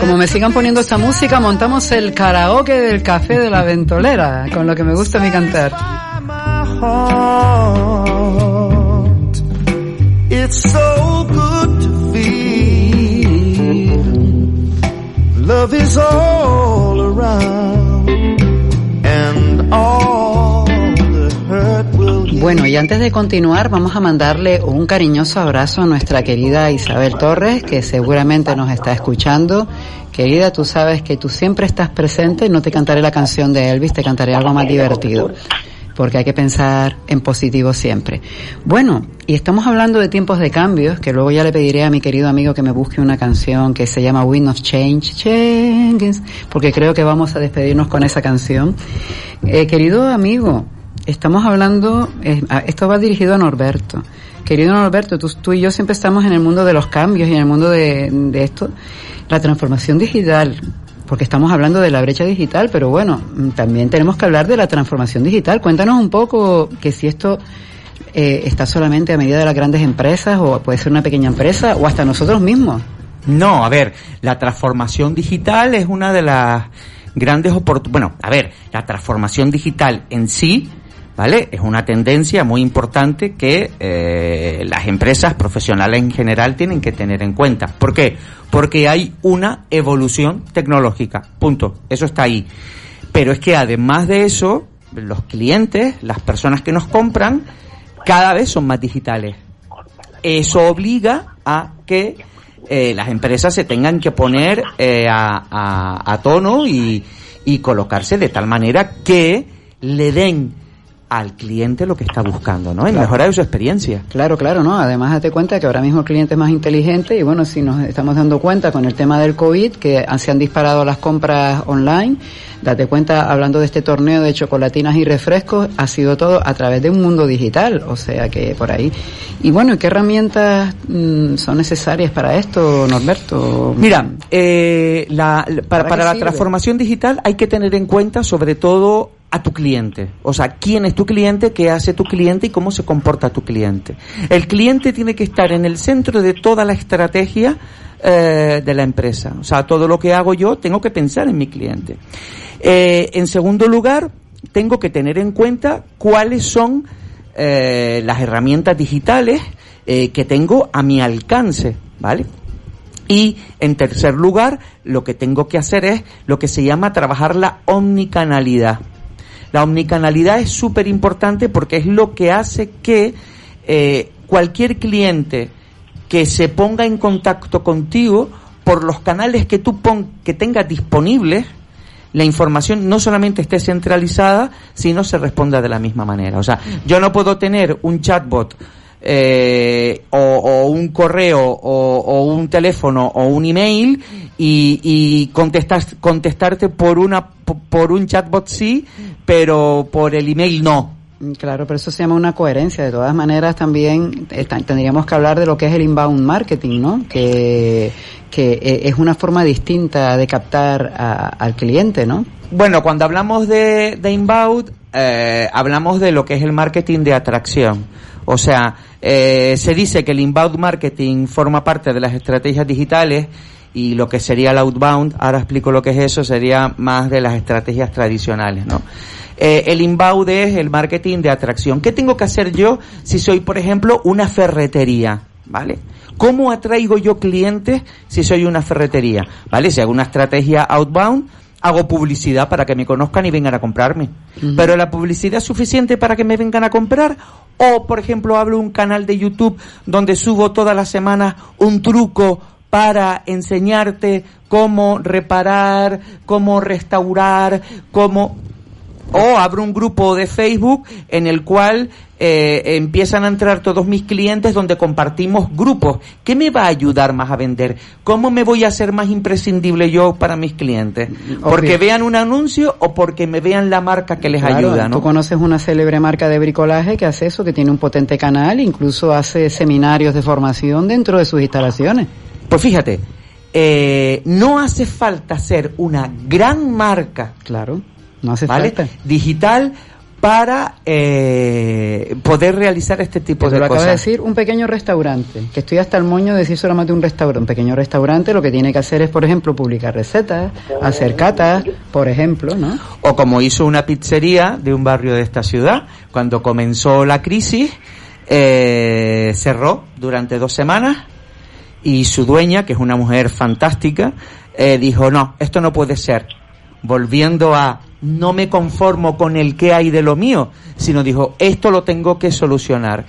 Como me sigan poniendo esta música, montamos el karaoke del café de la ventolera, con lo que me gusta mí cantar. Love is all Bueno, y antes de continuar, vamos a mandarle un cariñoso abrazo a nuestra querida Isabel Torres, que seguramente nos está escuchando. Querida, tú sabes que tú siempre estás presente, no te cantaré la canción de Elvis, te cantaré algo más divertido, porque hay que pensar en positivo siempre. Bueno, y estamos hablando de tiempos de cambios, que luego ya le pediré a mi querido amigo que me busque una canción que se llama Wind of Change, Changes, porque creo que vamos a despedirnos con esa canción. Eh, querido amigo, Estamos hablando, eh, esto va dirigido a Norberto. Querido Norberto, tú, y yo siempre estamos en el mundo de los cambios y en el mundo de, de esto, la transformación digital, porque estamos hablando de la brecha digital, pero bueno, mm, también tenemos que hablar de la transformación digital. Cuéntanos un poco que si esto eh, está solamente a medida de las grandes empresas o puede ser una pequeña empresa o hasta nosotros mismos. No, a ver, la transformación digital es una de las grandes oportunidades. Bueno, a ver, la transformación digital en sí, ¿vale? Es una tendencia muy importante que eh, las empresas profesionales en general tienen que tener en cuenta. ¿Por qué? Porque hay una evolución tecnológica. Punto. Eso está ahí. Pero es que además de eso, los clientes, las personas que nos compran, cada vez son más digitales. Eso obliga a que eh, las empresas se tengan que poner eh, a, a- a tono y, y colocarse de tal manera que le den al cliente lo que está buscando, ¿no? En Claro. mejorar su experiencia. Claro, claro, ¿no? Además, date cuenta que ahora mismo el cliente es más inteligente y bueno, si nos estamos dando cuenta con el tema del COVID, que se han disparado las compras online, date cuenta, hablando de este torneo de chocolatinas y refrescos, ha sido todo a través de un mundo digital, o sea que por ahí. Y bueno, ¿y ¿qué herramientas mm, son necesarias para esto, Norberto? Mira, eh, la- la- para, ¿Para para qué la sirve? transformación digital hay que tener en cuenta sobre todo a tu cliente. O sea, quién es tu cliente, qué hace tu cliente y cómo se comporta tu cliente. El cliente tiene que estar en el centro de toda la estrategia eh, de la empresa. O sea, todo lo que hago yo tengo que pensar en mi cliente. Eh, en segundo lugar, tengo que tener en cuenta cuáles son eh, las herramientas digitales eh, que tengo a mi alcance, ¿vale? Y en tercer lugar, lo que tengo que hacer es lo que se llama trabajar la omnicanalidad. La omnicanalidad es súper importante porque es lo que hace que eh, cualquier cliente que se ponga en contacto contigo por los canales que tú pon, que tengas disponibles, la información no solamente esté centralizada, sino se responda de la misma manera. O sea, yo no puedo tener un chatbot eh, o, o un correo o, o un teléfono o un email y, y contestar, contestarte por una po- por un chatbot sí, pero por el email no. Mm, Claro, pero eso se llama una coherencia. De todas maneras, también tendríamos que hablar de lo que es el inbound marketing, ¿no? Que, que eh, es una forma distinta de captar a- al cliente, ¿no? Bueno, cuando hablamos de, de inbound, eh, hablamos de lo que es el marketing de atracción. O sea, eh, se dice que el inbound marketing forma parte de las estrategias digitales y lo que sería el outbound, ahora explico lo que es eso, sería más de las estrategias tradicionales, ¿no? Eh, el inbound es el marketing de atracción. ¿Qué tengo que hacer yo si soy, por ejemplo, una ferretería? ¿Vale? ¿Cómo atraigo yo clientes si soy una ferretería? ¿Vale? Si hago una estrategia outbound, hago publicidad para que me conozcan y vengan a comprarme. Pero la publicidad es suficiente para que me vengan a comprar o, por ejemplo, abro un canal de YouTube donde subo todas las semanas un truco para enseñarte cómo reparar, cómo restaurar, cómo o abro un grupo de Facebook en el cual eh, empiezan a entrar todos mis clientes donde compartimos grupos. ¿Qué me va a ayudar más a vender? ¿Cómo me voy a hacer más imprescindible yo para mis clientes? ¿Porque Obvio. vean un anuncio o porque me vean la marca que les Claro, ayuda? ¿no? Tú conoces una célebre marca de bricolaje que hace eso, que tiene un potente canal, incluso hace seminarios de formación dentro de sus instalaciones. Pues fíjate, eh, no hace falta ser una gran marca. Claro, no hace ¿vale? falta. Digital para eh, poder realizar este tipo Te de lo acaba de cosas. decir un pequeño restaurante, que estoy hasta el moño de decir solamente un restaurante. Un pequeño restaurante lo que tiene que hacer es, por ejemplo, publicar recetas, hacer catas, por ejemplo, ¿no? O como hizo una pizzería de un barrio de esta ciudad, cuando comenzó la crisis, eh, cerró durante dos semanas y su dueña, que es una mujer fantástica, eh, dijo, no, esto no puede ser. Volviendo a, no me conformo con el que hay de lo mío, sino dijo, esto lo tengo que solucionar.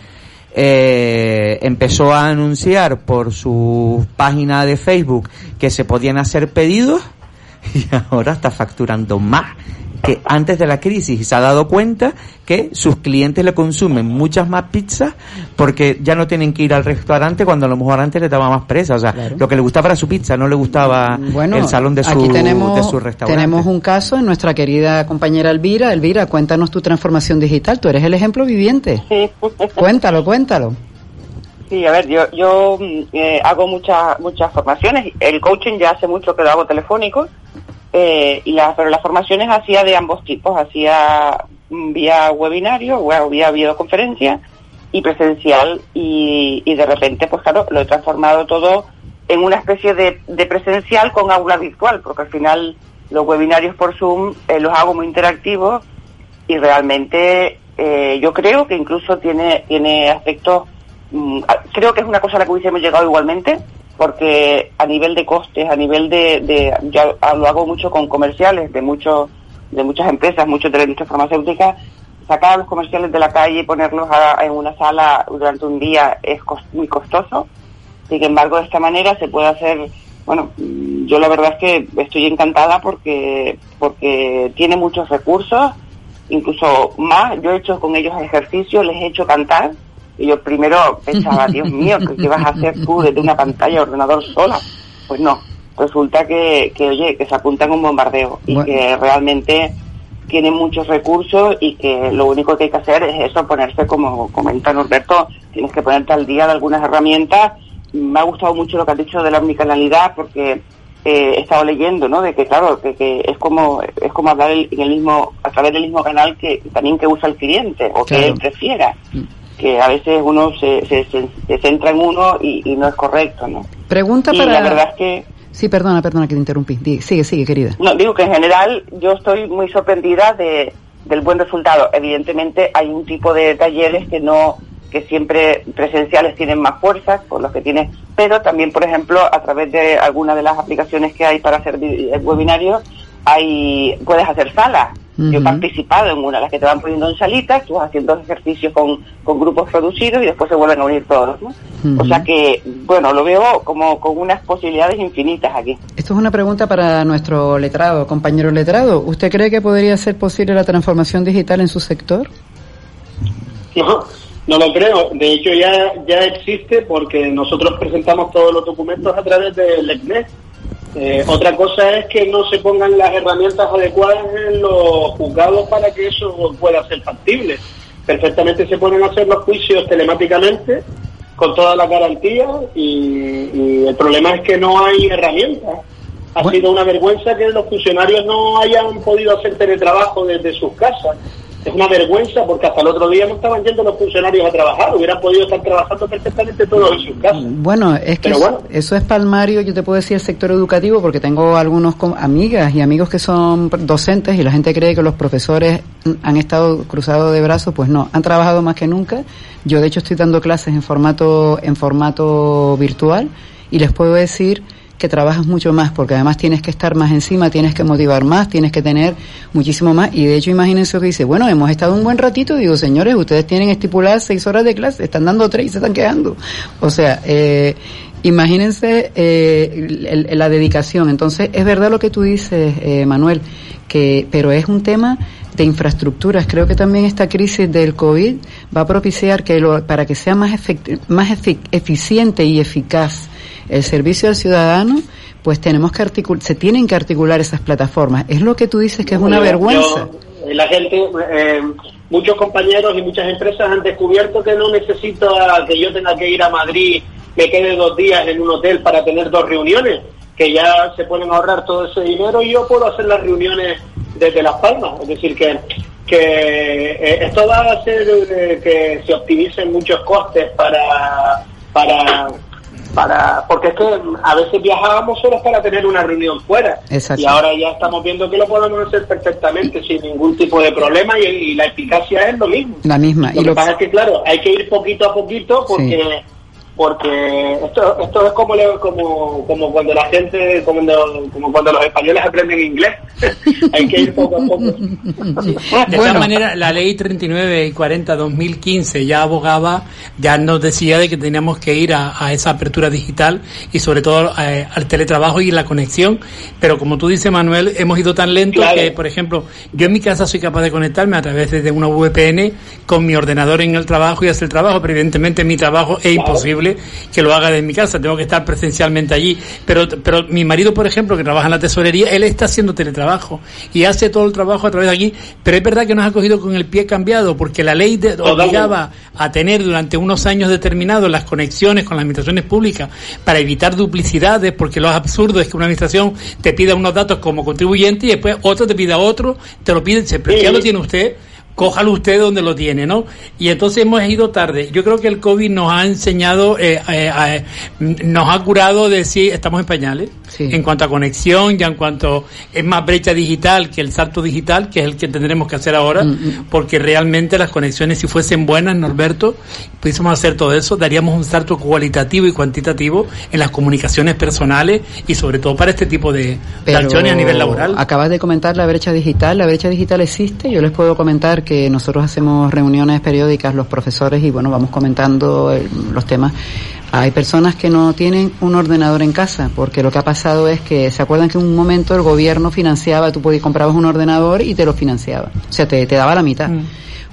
Eh, empezó a anunciar por su página de Facebook que se podían hacer pedidos y ahora está facturando más que antes de la crisis y se ha dado cuenta que sus clientes le consumen muchas más pizzas porque ya no tienen que ir al restaurante cuando a lo mejor antes le daba más presa. O sea, lo que le gustaba era su pizza, no le gustaba Bueno, el salón de su, aquí tenemos, de su restaurante. tenemos un caso en nuestra querida compañera Elvira. Elvira, cuéntanos tu transformación digital. Tú eres el ejemplo viviente. Cuéntalo, cuéntalo. Sí, a ver, yo, yo mm, eh, hago muchas muchas formaciones. El coaching ya hace mucho que lo hago telefónico, eh, y la, pero las formaciones hacía de ambos tipos. Hacía mm, vía webinario, o vía videoconferencia y presencial. Y, y de repente, pues claro, lo he transformado todo en una especie de, de presencial con aula virtual, porque al final los webinarios por Zoom eh, los hago muy interactivos y realmente eh, yo creo que incluso tiene tiene aspectos mm, creo que es una cosa a la que hubiésemos llegado igualmente porque a nivel de costes a nivel de, de ya lo hago mucho con comerciales de muchos de muchas empresas muchos de la industria farmacéutica. Sacar a los comerciales de la calle y ponerlos en una sala durante un día es muy costoso. Sin embargo, de esta manera se puede hacer, bueno, yo la verdad es que estoy encantada porque, porque tiene muchos recursos, incluso más, yo he hecho con ellos ejercicios, les he hecho cantar, y yo primero pensaba, Dios mío, ¿qué, vas a hacer tú desde una pantalla de ordenador sola? Pues no, resulta que, que oye, que se apuntan a un bombardeo y que realmente tienen muchos recursos y que lo único que hay que hacer es eso, ponerse como comenta Norberto, tienes que ponerte al día de algunas herramientas. Me ha gustado mucho lo que has dicho de la omnicanalidad porque eh, he estado leyendo, ¿no? De que claro, que, que es como es como hablar en el mismo a través del mismo canal que también que usa el cliente o que él prefiera. Que a veces uno se, se, centra en uno y, y no es correcto, ¿no? Pregunta y para... la verdad es que Sí, perdona, perdona que te interrumpí. Sigue, sigue, querida. no, digo que en general yo estoy muy sorprendida de, del buen resultado. Evidentemente hay un tipo de talleres que no que siempre presenciales tienen más fuerza, por los que tienes, pero también, por ejemplo, a través de alguna de las aplicaciones que hay para hacer webinarios, hay puedes hacer salas. Yo he participado en una, las que te van poniendo en salitas, tú vas haciendo ejercicios con, con grupos producidos y después se vuelven a unir todos, ¿no? O sea que, bueno, lo veo como con unas posibilidades infinitas aquí. Esto es una pregunta para nuestro letrado, compañero letrado. ¿Usted cree que podría ser posible la transformación digital en su sector? No, no lo creo. De hecho, ya, ya existe porque nosotros presentamos todos los documentos a través del ECNET. Eh, otra cosa es que no se pongan las herramientas adecuadas en los juzgados para que eso pueda ser factible. perfectamente se pueden hacer los juicios telemáticamente con todas las garantías y, y el problema es que no hay herramientas. Ha sido una vergüenza que los funcionarios no hayan podido hacer teletrabajo desde sus casas. Es una vergüenza porque hasta el otro día no estaban yendo los funcionarios a trabajar, hubieran podido estar trabajando perfectamente todos en sus casas. Bueno, es que bueno. eso es palmario, yo te puedo decir el sector educativo porque tengo algunos com- amigas y amigos que son docentes y la gente cree que los profesores mm, han estado cruzados de brazos, pues no, han trabajado más que nunca. Yo de hecho estoy dando clases en formato en formato virtual y les puedo decir que trabajas mucho más porque además tienes que estar más encima, tienes que motivar más, tienes que tener muchísimo más y de hecho imagínense lo que dice, bueno, hemos estado un buen ratito, digo, señores, ustedes tienen estipuladas seis horas de clase, están dando tres y se están quedando. O sea, eh, imagínense eh, la dedicación. Entonces, es verdad lo que tú dices, eh, Manuel, que, pero es un tema de infraestructuras. Creo que también esta crisis del COVID va a propiciar que lo- para que sea más, efecti- más efi- eficiente y eficaz el servicio al ciudadano, pues tenemos que articular, se tienen que articular esas plataformas. Es lo que tú dices que es una Yo- vergüenza. yo- eh, la gente, eh, muchos compañeros y muchas empresas han descubierto que no necesito a que yo tenga que ir a Madrid, me quede dos días en un hotel para tener dos reuniones, que ya se pueden ahorrar todo ese dinero y yo puedo hacer las reuniones desde Las Palmas. Es decir, que, que eh, esto va a hacer eh, que se optimicen muchos costes para, para para porque es que a veces viajábamos solo para tener una reunión fuera Exacto. y ahora ya estamos viendo que lo podemos hacer perfectamente sin ningún tipo de problema y, y la eficacia es lo mismo. La misma. Lo Y que lo, pasa es que claro, hay que ir poquito a poquito porque porque esto esto es como le- como como cuando la gente como cuando, como cuando los españoles aprenden inglés. hay que ir poco a poco. De esta manera, la ley 39 y 40 2015 ya abogaba, ya nos decía de que teníamos que ir a, a esa apertura digital y sobre todo eh, al teletrabajo y la conexión. Pero como tú dices, Manuel, hemos ido tan lento Claro. que, por ejemplo, yo en mi casa soy capaz de conectarme a través de una VPN con mi ordenador en el trabajo y hacer el trabajo, pero evidentemente mi trabajo es imposible que lo haga desde mi casa, tengo que estar presencialmente allí. Pero, pero mi marido, por ejemplo, que trabaja en la tesorería, él está haciendo teletrabajo y hace todo el trabajo a través de aquí, pero es verdad que nos ha cogido con el pie cambiado porque la ley de- obligaba a tener durante unos años determinados las conexiones con las administraciones públicas para evitar duplicidades, porque lo absurdo es que una administración te pida unos datos como contribuyente y después otro te pida otro, te lo pide, pero ya lo tiene usted, cójalo usted donde lo tiene, ¿no? Y entonces hemos ido tarde. Yo creo que el COVID nos ha enseñado, eh, eh, eh, nos ha curado de si estamos en pañales, en cuanto a conexión y en cuanto es más brecha digital que el salto digital, que es el que tendremos que hacer ahora, porque realmente las conexiones, si fuesen buenas, Norberto, pudiésemos hacer todo eso, daríamos un salto cualitativo y cuantitativo en las comunicaciones personales y sobre todo para este tipo de, de acciones a nivel laboral. Acabas de comentar la brecha digital. La brecha digital existe. Yo les puedo comentar que nosotros hacemos reuniones periódicas, los profesores, y bueno, vamos comentando eh, los temas. Hay personas que no tienen un ordenador en casa, porque lo que ha pasado es que, ¿se acuerdan que en un momento el gobierno financiaba, tú podías comprabas un ordenador y te lo financiaba? O sea, te, te daba la mitad.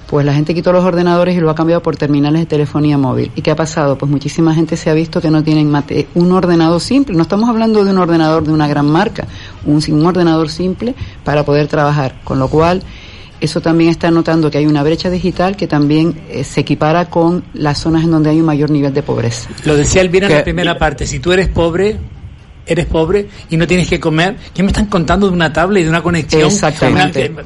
Pues la gente quitó los ordenadores y lo ha cambiado por terminales de telefonía móvil. ¿Y qué ha pasado? Pues muchísima gente se ha visto que no tienen mate- un ordenador simple. No estamos hablando de un ordenador de una gran marca, un, un ordenador simple para poder trabajar. Con lo cual, eso también está notando que hay una brecha digital que también eh, se equipara con las zonas en donde hay un mayor nivel de pobreza. Lo decía Elvira en Que- la primera parte, si tú eres pobre, eres pobre y no tienes que comer, ¿qué me están contando de una tabla y de una conexión? Exactamente. Una-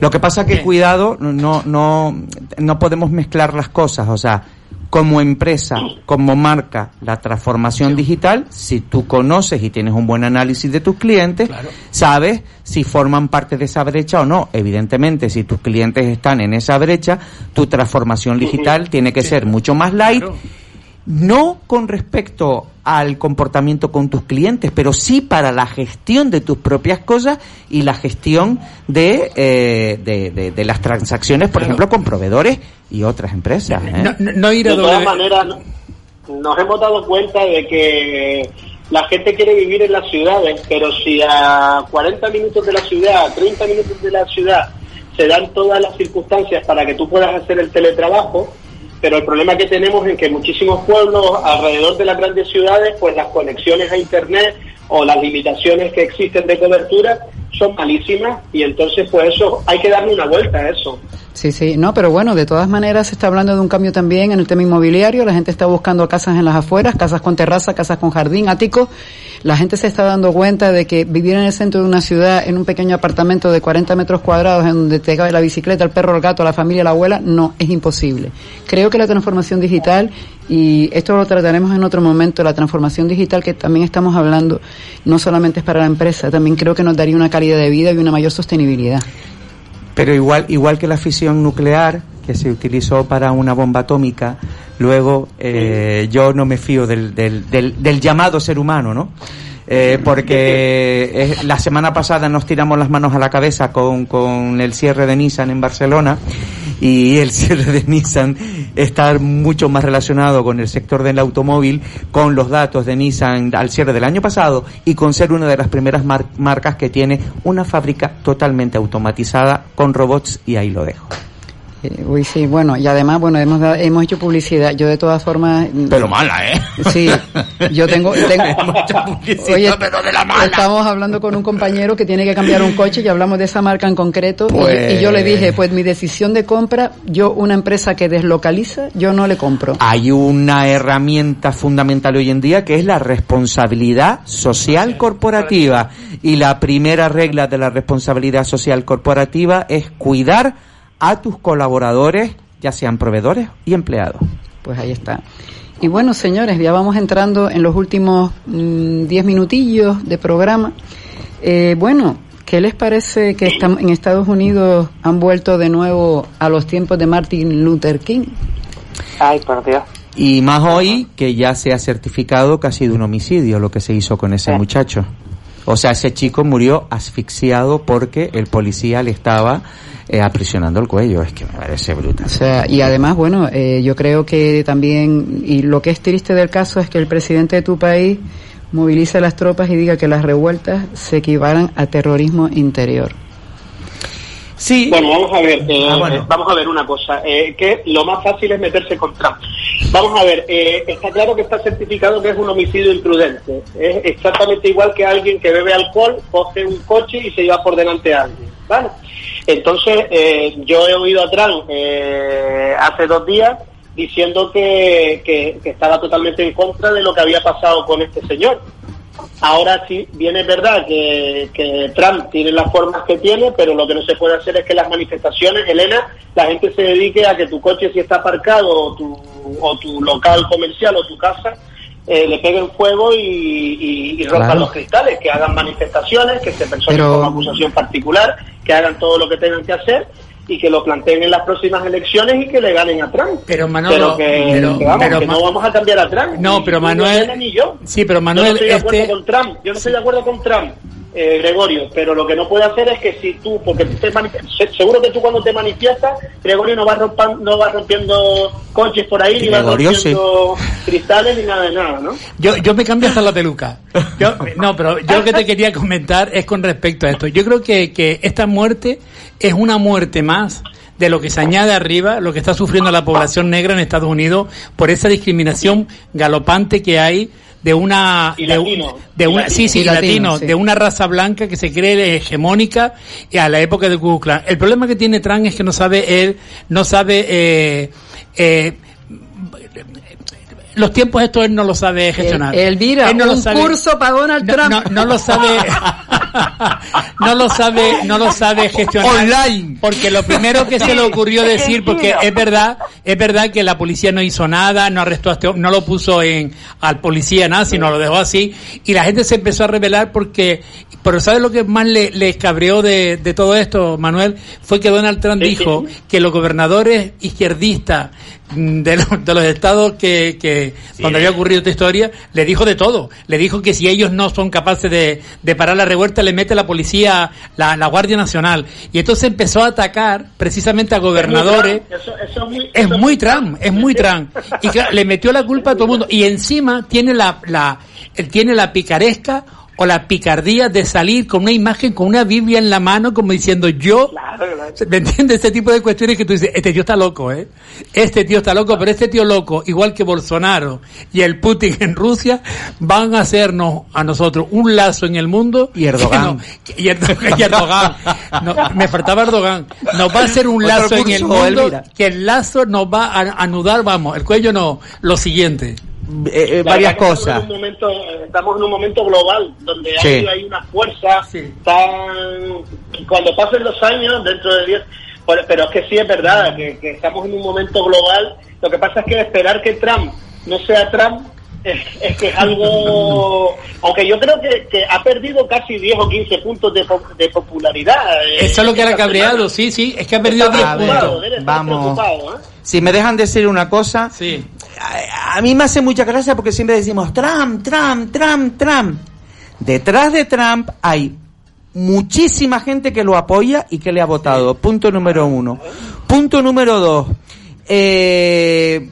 Lo que pasa que cuidado, no, no, no podemos mezclar las cosas. O sea, como empresa, como marca, la transformación digital, si tú conoces y tienes un buen análisis de tus clientes, sabes si forman parte de esa brecha o no. Evidentemente, si tus clientes están en esa brecha, tu transformación digital tiene que ser mucho más light. No con respecto al comportamiento con tus clientes, pero sí para la gestión de tus propias cosas y la gestión de, eh, de, de- de las transacciones, por ejemplo, con proveedores y otras empresas. ¿eh? de todas maneras, no- nos hemos dado cuenta de que la gente quiere vivir en las ciudades, pero si a 40 minutos de la ciudad, a 30 minutos de la ciudad, se dan todas las circunstancias para que tú puedas hacer el teletrabajo, pero el problema que tenemos es que muchísimos pueblos alrededor de las grandes ciudades, pues las conexiones a Internet o las limitaciones que existen de cobertura son malísimas y entonces pues eso hay que darle una vuelta a eso. Sí, sí, no, pero bueno, de todas maneras se está hablando de un cambio también en el tema inmobiliario. La gente está buscando casas en las afueras, casas con terraza, casas con jardín, ático. La gente se está dando cuenta de que vivir en el centro de una ciudad, en un pequeño apartamento de 40 metros cuadrados, en donde te cabe la bicicleta, el perro, el gato, la familia, la abuela, no, es imposible. Creo que la transformación digital, y esto lo trataremos en otro momento, la transformación digital que también estamos hablando, no solamente es para la empresa, también creo que nos daría una calidad de vida y una mayor sostenibilidad. Pero igual, igual que la fisión nuclear, que se utilizó para una bomba atómica, luego eh, yo no me fío del, del, del, del llamado ser humano, ¿no? Eh, porque la semana pasada nos tiramos las manos a la cabeza con, con el cierre de Nissan en Barcelona y el cierre de Nissan está mucho más relacionado con el sector del automóvil, con los datos de Nissan al cierre del año pasado y con ser una de las primeras mar- marcas que tiene una fábrica totalmente automatizada con robots y ahí lo dejo. Eh, uy, sí, bueno, y además, bueno, hemos, dado- hemos hecho publicidad. Yo de todas formas... mm, Pero mala, ¿eh? Sí, yo tengo... tengo publicidad, Oye, pero de la mala. estamos hablando con un compañero que tiene que cambiar un coche y hablamos de esa marca en concreto y- Pues- y, yo le dije, pues mi decisión de compra, yo una empresa que deslocaliza, yo no le compro. Hay una herramienta fundamental hoy en día que es la responsabilidad social corporativa. Y la primera regla de la responsabilidad social corporativa es cuidar a tus colaboradores, ya sean proveedores y empleados. Pues ahí está. Y bueno, señores, ya vamos entrando en los últimos mm, 10 minutillos de programa. Eh, bueno, ¿qué les parece que estamos en Estados Unidos han vuelto de nuevo a los tiempos de Martin Luther King? Ay, por Dios. Y más hoy que ya se ha certificado que ha sido un homicidio lo que se hizo con ese muchacho. O sea, ese chico murió asfixiado porque el policía le estaba eh, el cuello. Es que me parece brutal. O sea, y además, bueno, eh, yo creo que también, y lo que es triste del caso es que el presidente de tu país movilice las tropas y diga que las revueltas se equivalan a terrorismo interior. Sí. Bueno, vamos a ver, eh, Ah, bueno. eh, vamos a ver una cosa, eh, que lo más fácil es meterse con Trump. Vamos a ver, eh, está claro que está certificado que es un homicidio imprudente. Es exactamente igual que alguien que bebe alcohol, coge un coche y se lleva por delante a alguien. ¿vale? Entonces, eh, yo he oído a Trump eh, hace dos días diciendo que, que- que estaba totalmente en contra de lo que había pasado con este señor. Ahora sí, bien es verdad que, que Trump tiene las formas que tiene, pero lo que no se puede hacer es que las manifestaciones, Elena, la gente se dedique a que tu coche si está aparcado o tu, o tu local comercial o tu casa eh, le peguen fuego y, y, y rompan Claro. los cristales, que hagan manifestaciones, que se personen Pero- como acusación particular, que hagan todo lo que tengan que hacer y que lo planteen en las próximas elecciones y que le ganen a Trump. Pero Manolo, pero que, pero- que vamos, pero que no vamos a cambiar a Trump. No, pero Manuel- ni yo. Sí, pero Yo Manuel, no estoy de acuerdo este- con Trump. Yo no estoy de acuerdo con Trump, eh, Gregorio, pero lo que no puede hacer es que si tú, porque tú te seguro que tú cuando te manifiestas, Gregorio no va, rompan- no va rompiendo coches por ahí, ni va rompiendo cristales, ni nada de nada, ¿no? Yo, yo me cambio hasta la peluca. Yo- no, pero yo lo que te quería comentar es con respecto a esto. Yo creo que, que esta muerte es una muerte más de lo que se añade arriba, lo que está sufriendo la población negra en Estados Unidos por esa discriminación galopante que hay de una Y de, un- latino. de Y una latino. sí sí Y latino, latino, sí. de una raza blanca que se cree hegemónica y a la época de Ku Klux. El problema que tiene Trump es que no sabe él no sabe eh, eh, los tiempos estos él no lo sabe gestionar. El- Elvira, Él no lo un sabe- curso para Donald no, Trump. no, no lo sabe no lo sabe no lo sabe gestionar Online. porque lo primero que se le ocurrió decir porque es verdad es verdad que la policía no hizo nada no arrestó a este no lo puso en al policía nada sino lo dejó así y la gente se empezó a rebelar porque pero sabes lo que más le, le cabreó de, de todo esto Manuel fue que Donald Trump Sí, dijo sí. que los gobernadores izquierdistas de los, de los estados que, que donde había ocurrido esta historia, le dijo de todo. Le dijo que si ellos no son capaces de, de parar la revuelta, le mete la policía, la, la Guardia Nacional. Y entonces empezó a atacar precisamente a gobernadores. Es muy, Trump, es muy Trump. Y claro, le metió la culpa a todo el mundo. Y encima tiene la, la, tiene la picaresca o la picardía de salir con una imagen, con una Biblia en la mano, como diciendo yo, ¿me entiendes? Este tipo de cuestiones que tú dices, este tío está loco, ¿eh? Este tío está loco, pero este tío loco, igual que Bolsonaro y el Putin en Rusia, van a hacernos a nosotros un lazo en el mundo. Y Erdogan. que no- y Erdogan. y Erdogan. No, me faltaba Erdogan. Nos va a hacer un lazo en el mundo, Elvira. que el lazo nos va a anudar, vamos, el cuello no, lo siguiente. Eh, La varias cosas. Estamos en, un momento, eh, estamos en un momento global donde Sí. hay, hay una fuerza tan... Cuando pasen los años, dentro de 10... Pero, pero es que sí es verdad, que, que estamos en un momento global. Lo que pasa es que esperar que Trump no sea Trump es, es que es algo... Aunque yo creo que, que ha perdido casi 10 o 15 puntos de, po- de popularidad. eh, Eso es lo que era cabreado, semana. sí, sí, es que ha perdido Está 10 preocupado, puntos. debe estar Vamos. preocupado, ¿eh? Si me dejan decir una cosa, a, a mí me hace mucha gracia porque siempre decimos Trump, Trump, Trump, Trump. Detrás de Trump hay muchísima gente que lo apoya y que le ha votado. Punto número uno. Punto número dos. Eh,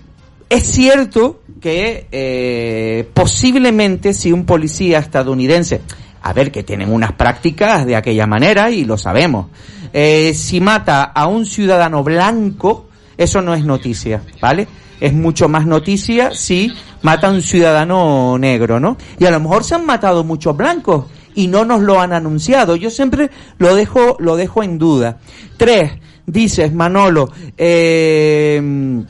es cierto que eh, posiblemente si un policía estadounidense, a ver que tienen unas prácticas de aquella manera y lo sabemos, eh, si mata a un ciudadano blanco, eso no es noticia, ¿vale? Es mucho más noticia si mata a un ciudadano negro, ¿no? Y a lo mejor se han matado muchos blancos y no nos lo han anunciado. Yo siempre lo dejo, lo dejo en duda. Tres, dices, Manolo, eh,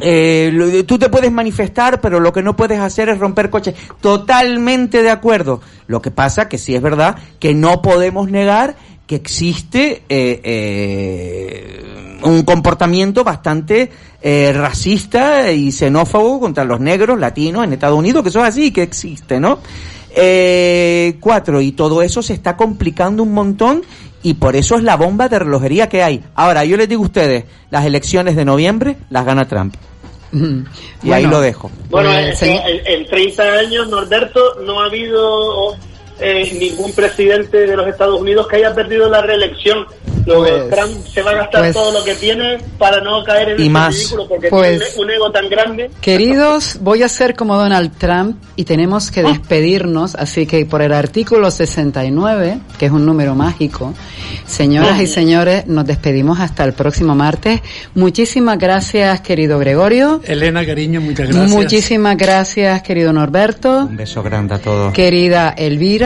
eh, tú te puedes manifestar, pero lo que no puedes hacer es romper coches. Totalmente de acuerdo. Lo que pasa que sí es verdad que no podemos negar que existe eh, eh, un comportamiento bastante eh, racista y xenófobo contra los negros, latinos en Estados Unidos, que eso es así, que existe, ¿no? Eh, cuatro, y todo eso se está complicando un montón y por eso es la bomba de relojería que hay. Ahora, yo les digo a ustedes, las elecciones de noviembre las gana Trump. Y ahí lo dejo. Bueno, en, en 30 años, Norberto, no ha habido eh, ningún presidente de los Estados Unidos que haya perdido la reelección. Lo Pues- Trump se va a gastar pues- todo lo que tiene para no caer en Y más. ridículo porque Pues- tiene un ego tan grande. Queridos, voy a ser como Donald Trump y tenemos que despedirnos, así que por el artículo 69, que es un número mágico, señoras y señores, nos despedimos hasta el próximo martes. Muchísimas gracias, querido Gregorio. Elena, cariño, muchas gracias. Muchísimas gracias, querido Norberto. Un beso grande a todos. Querida Elvira,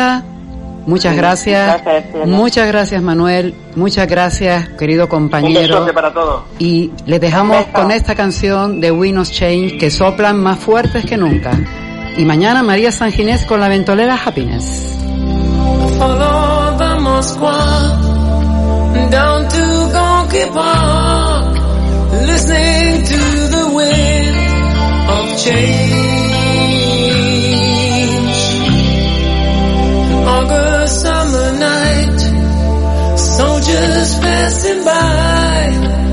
muchas Sí, gracias. Muchas gracias, Manuel. Muchas gracias, querido Un compañero. besote para todos. Y les dejamos con esta canción de Winos Change que soplan más fuertes que nunca. Y mañana María San Ginés con la ventolera Happiness. Follow the Don't just passing by.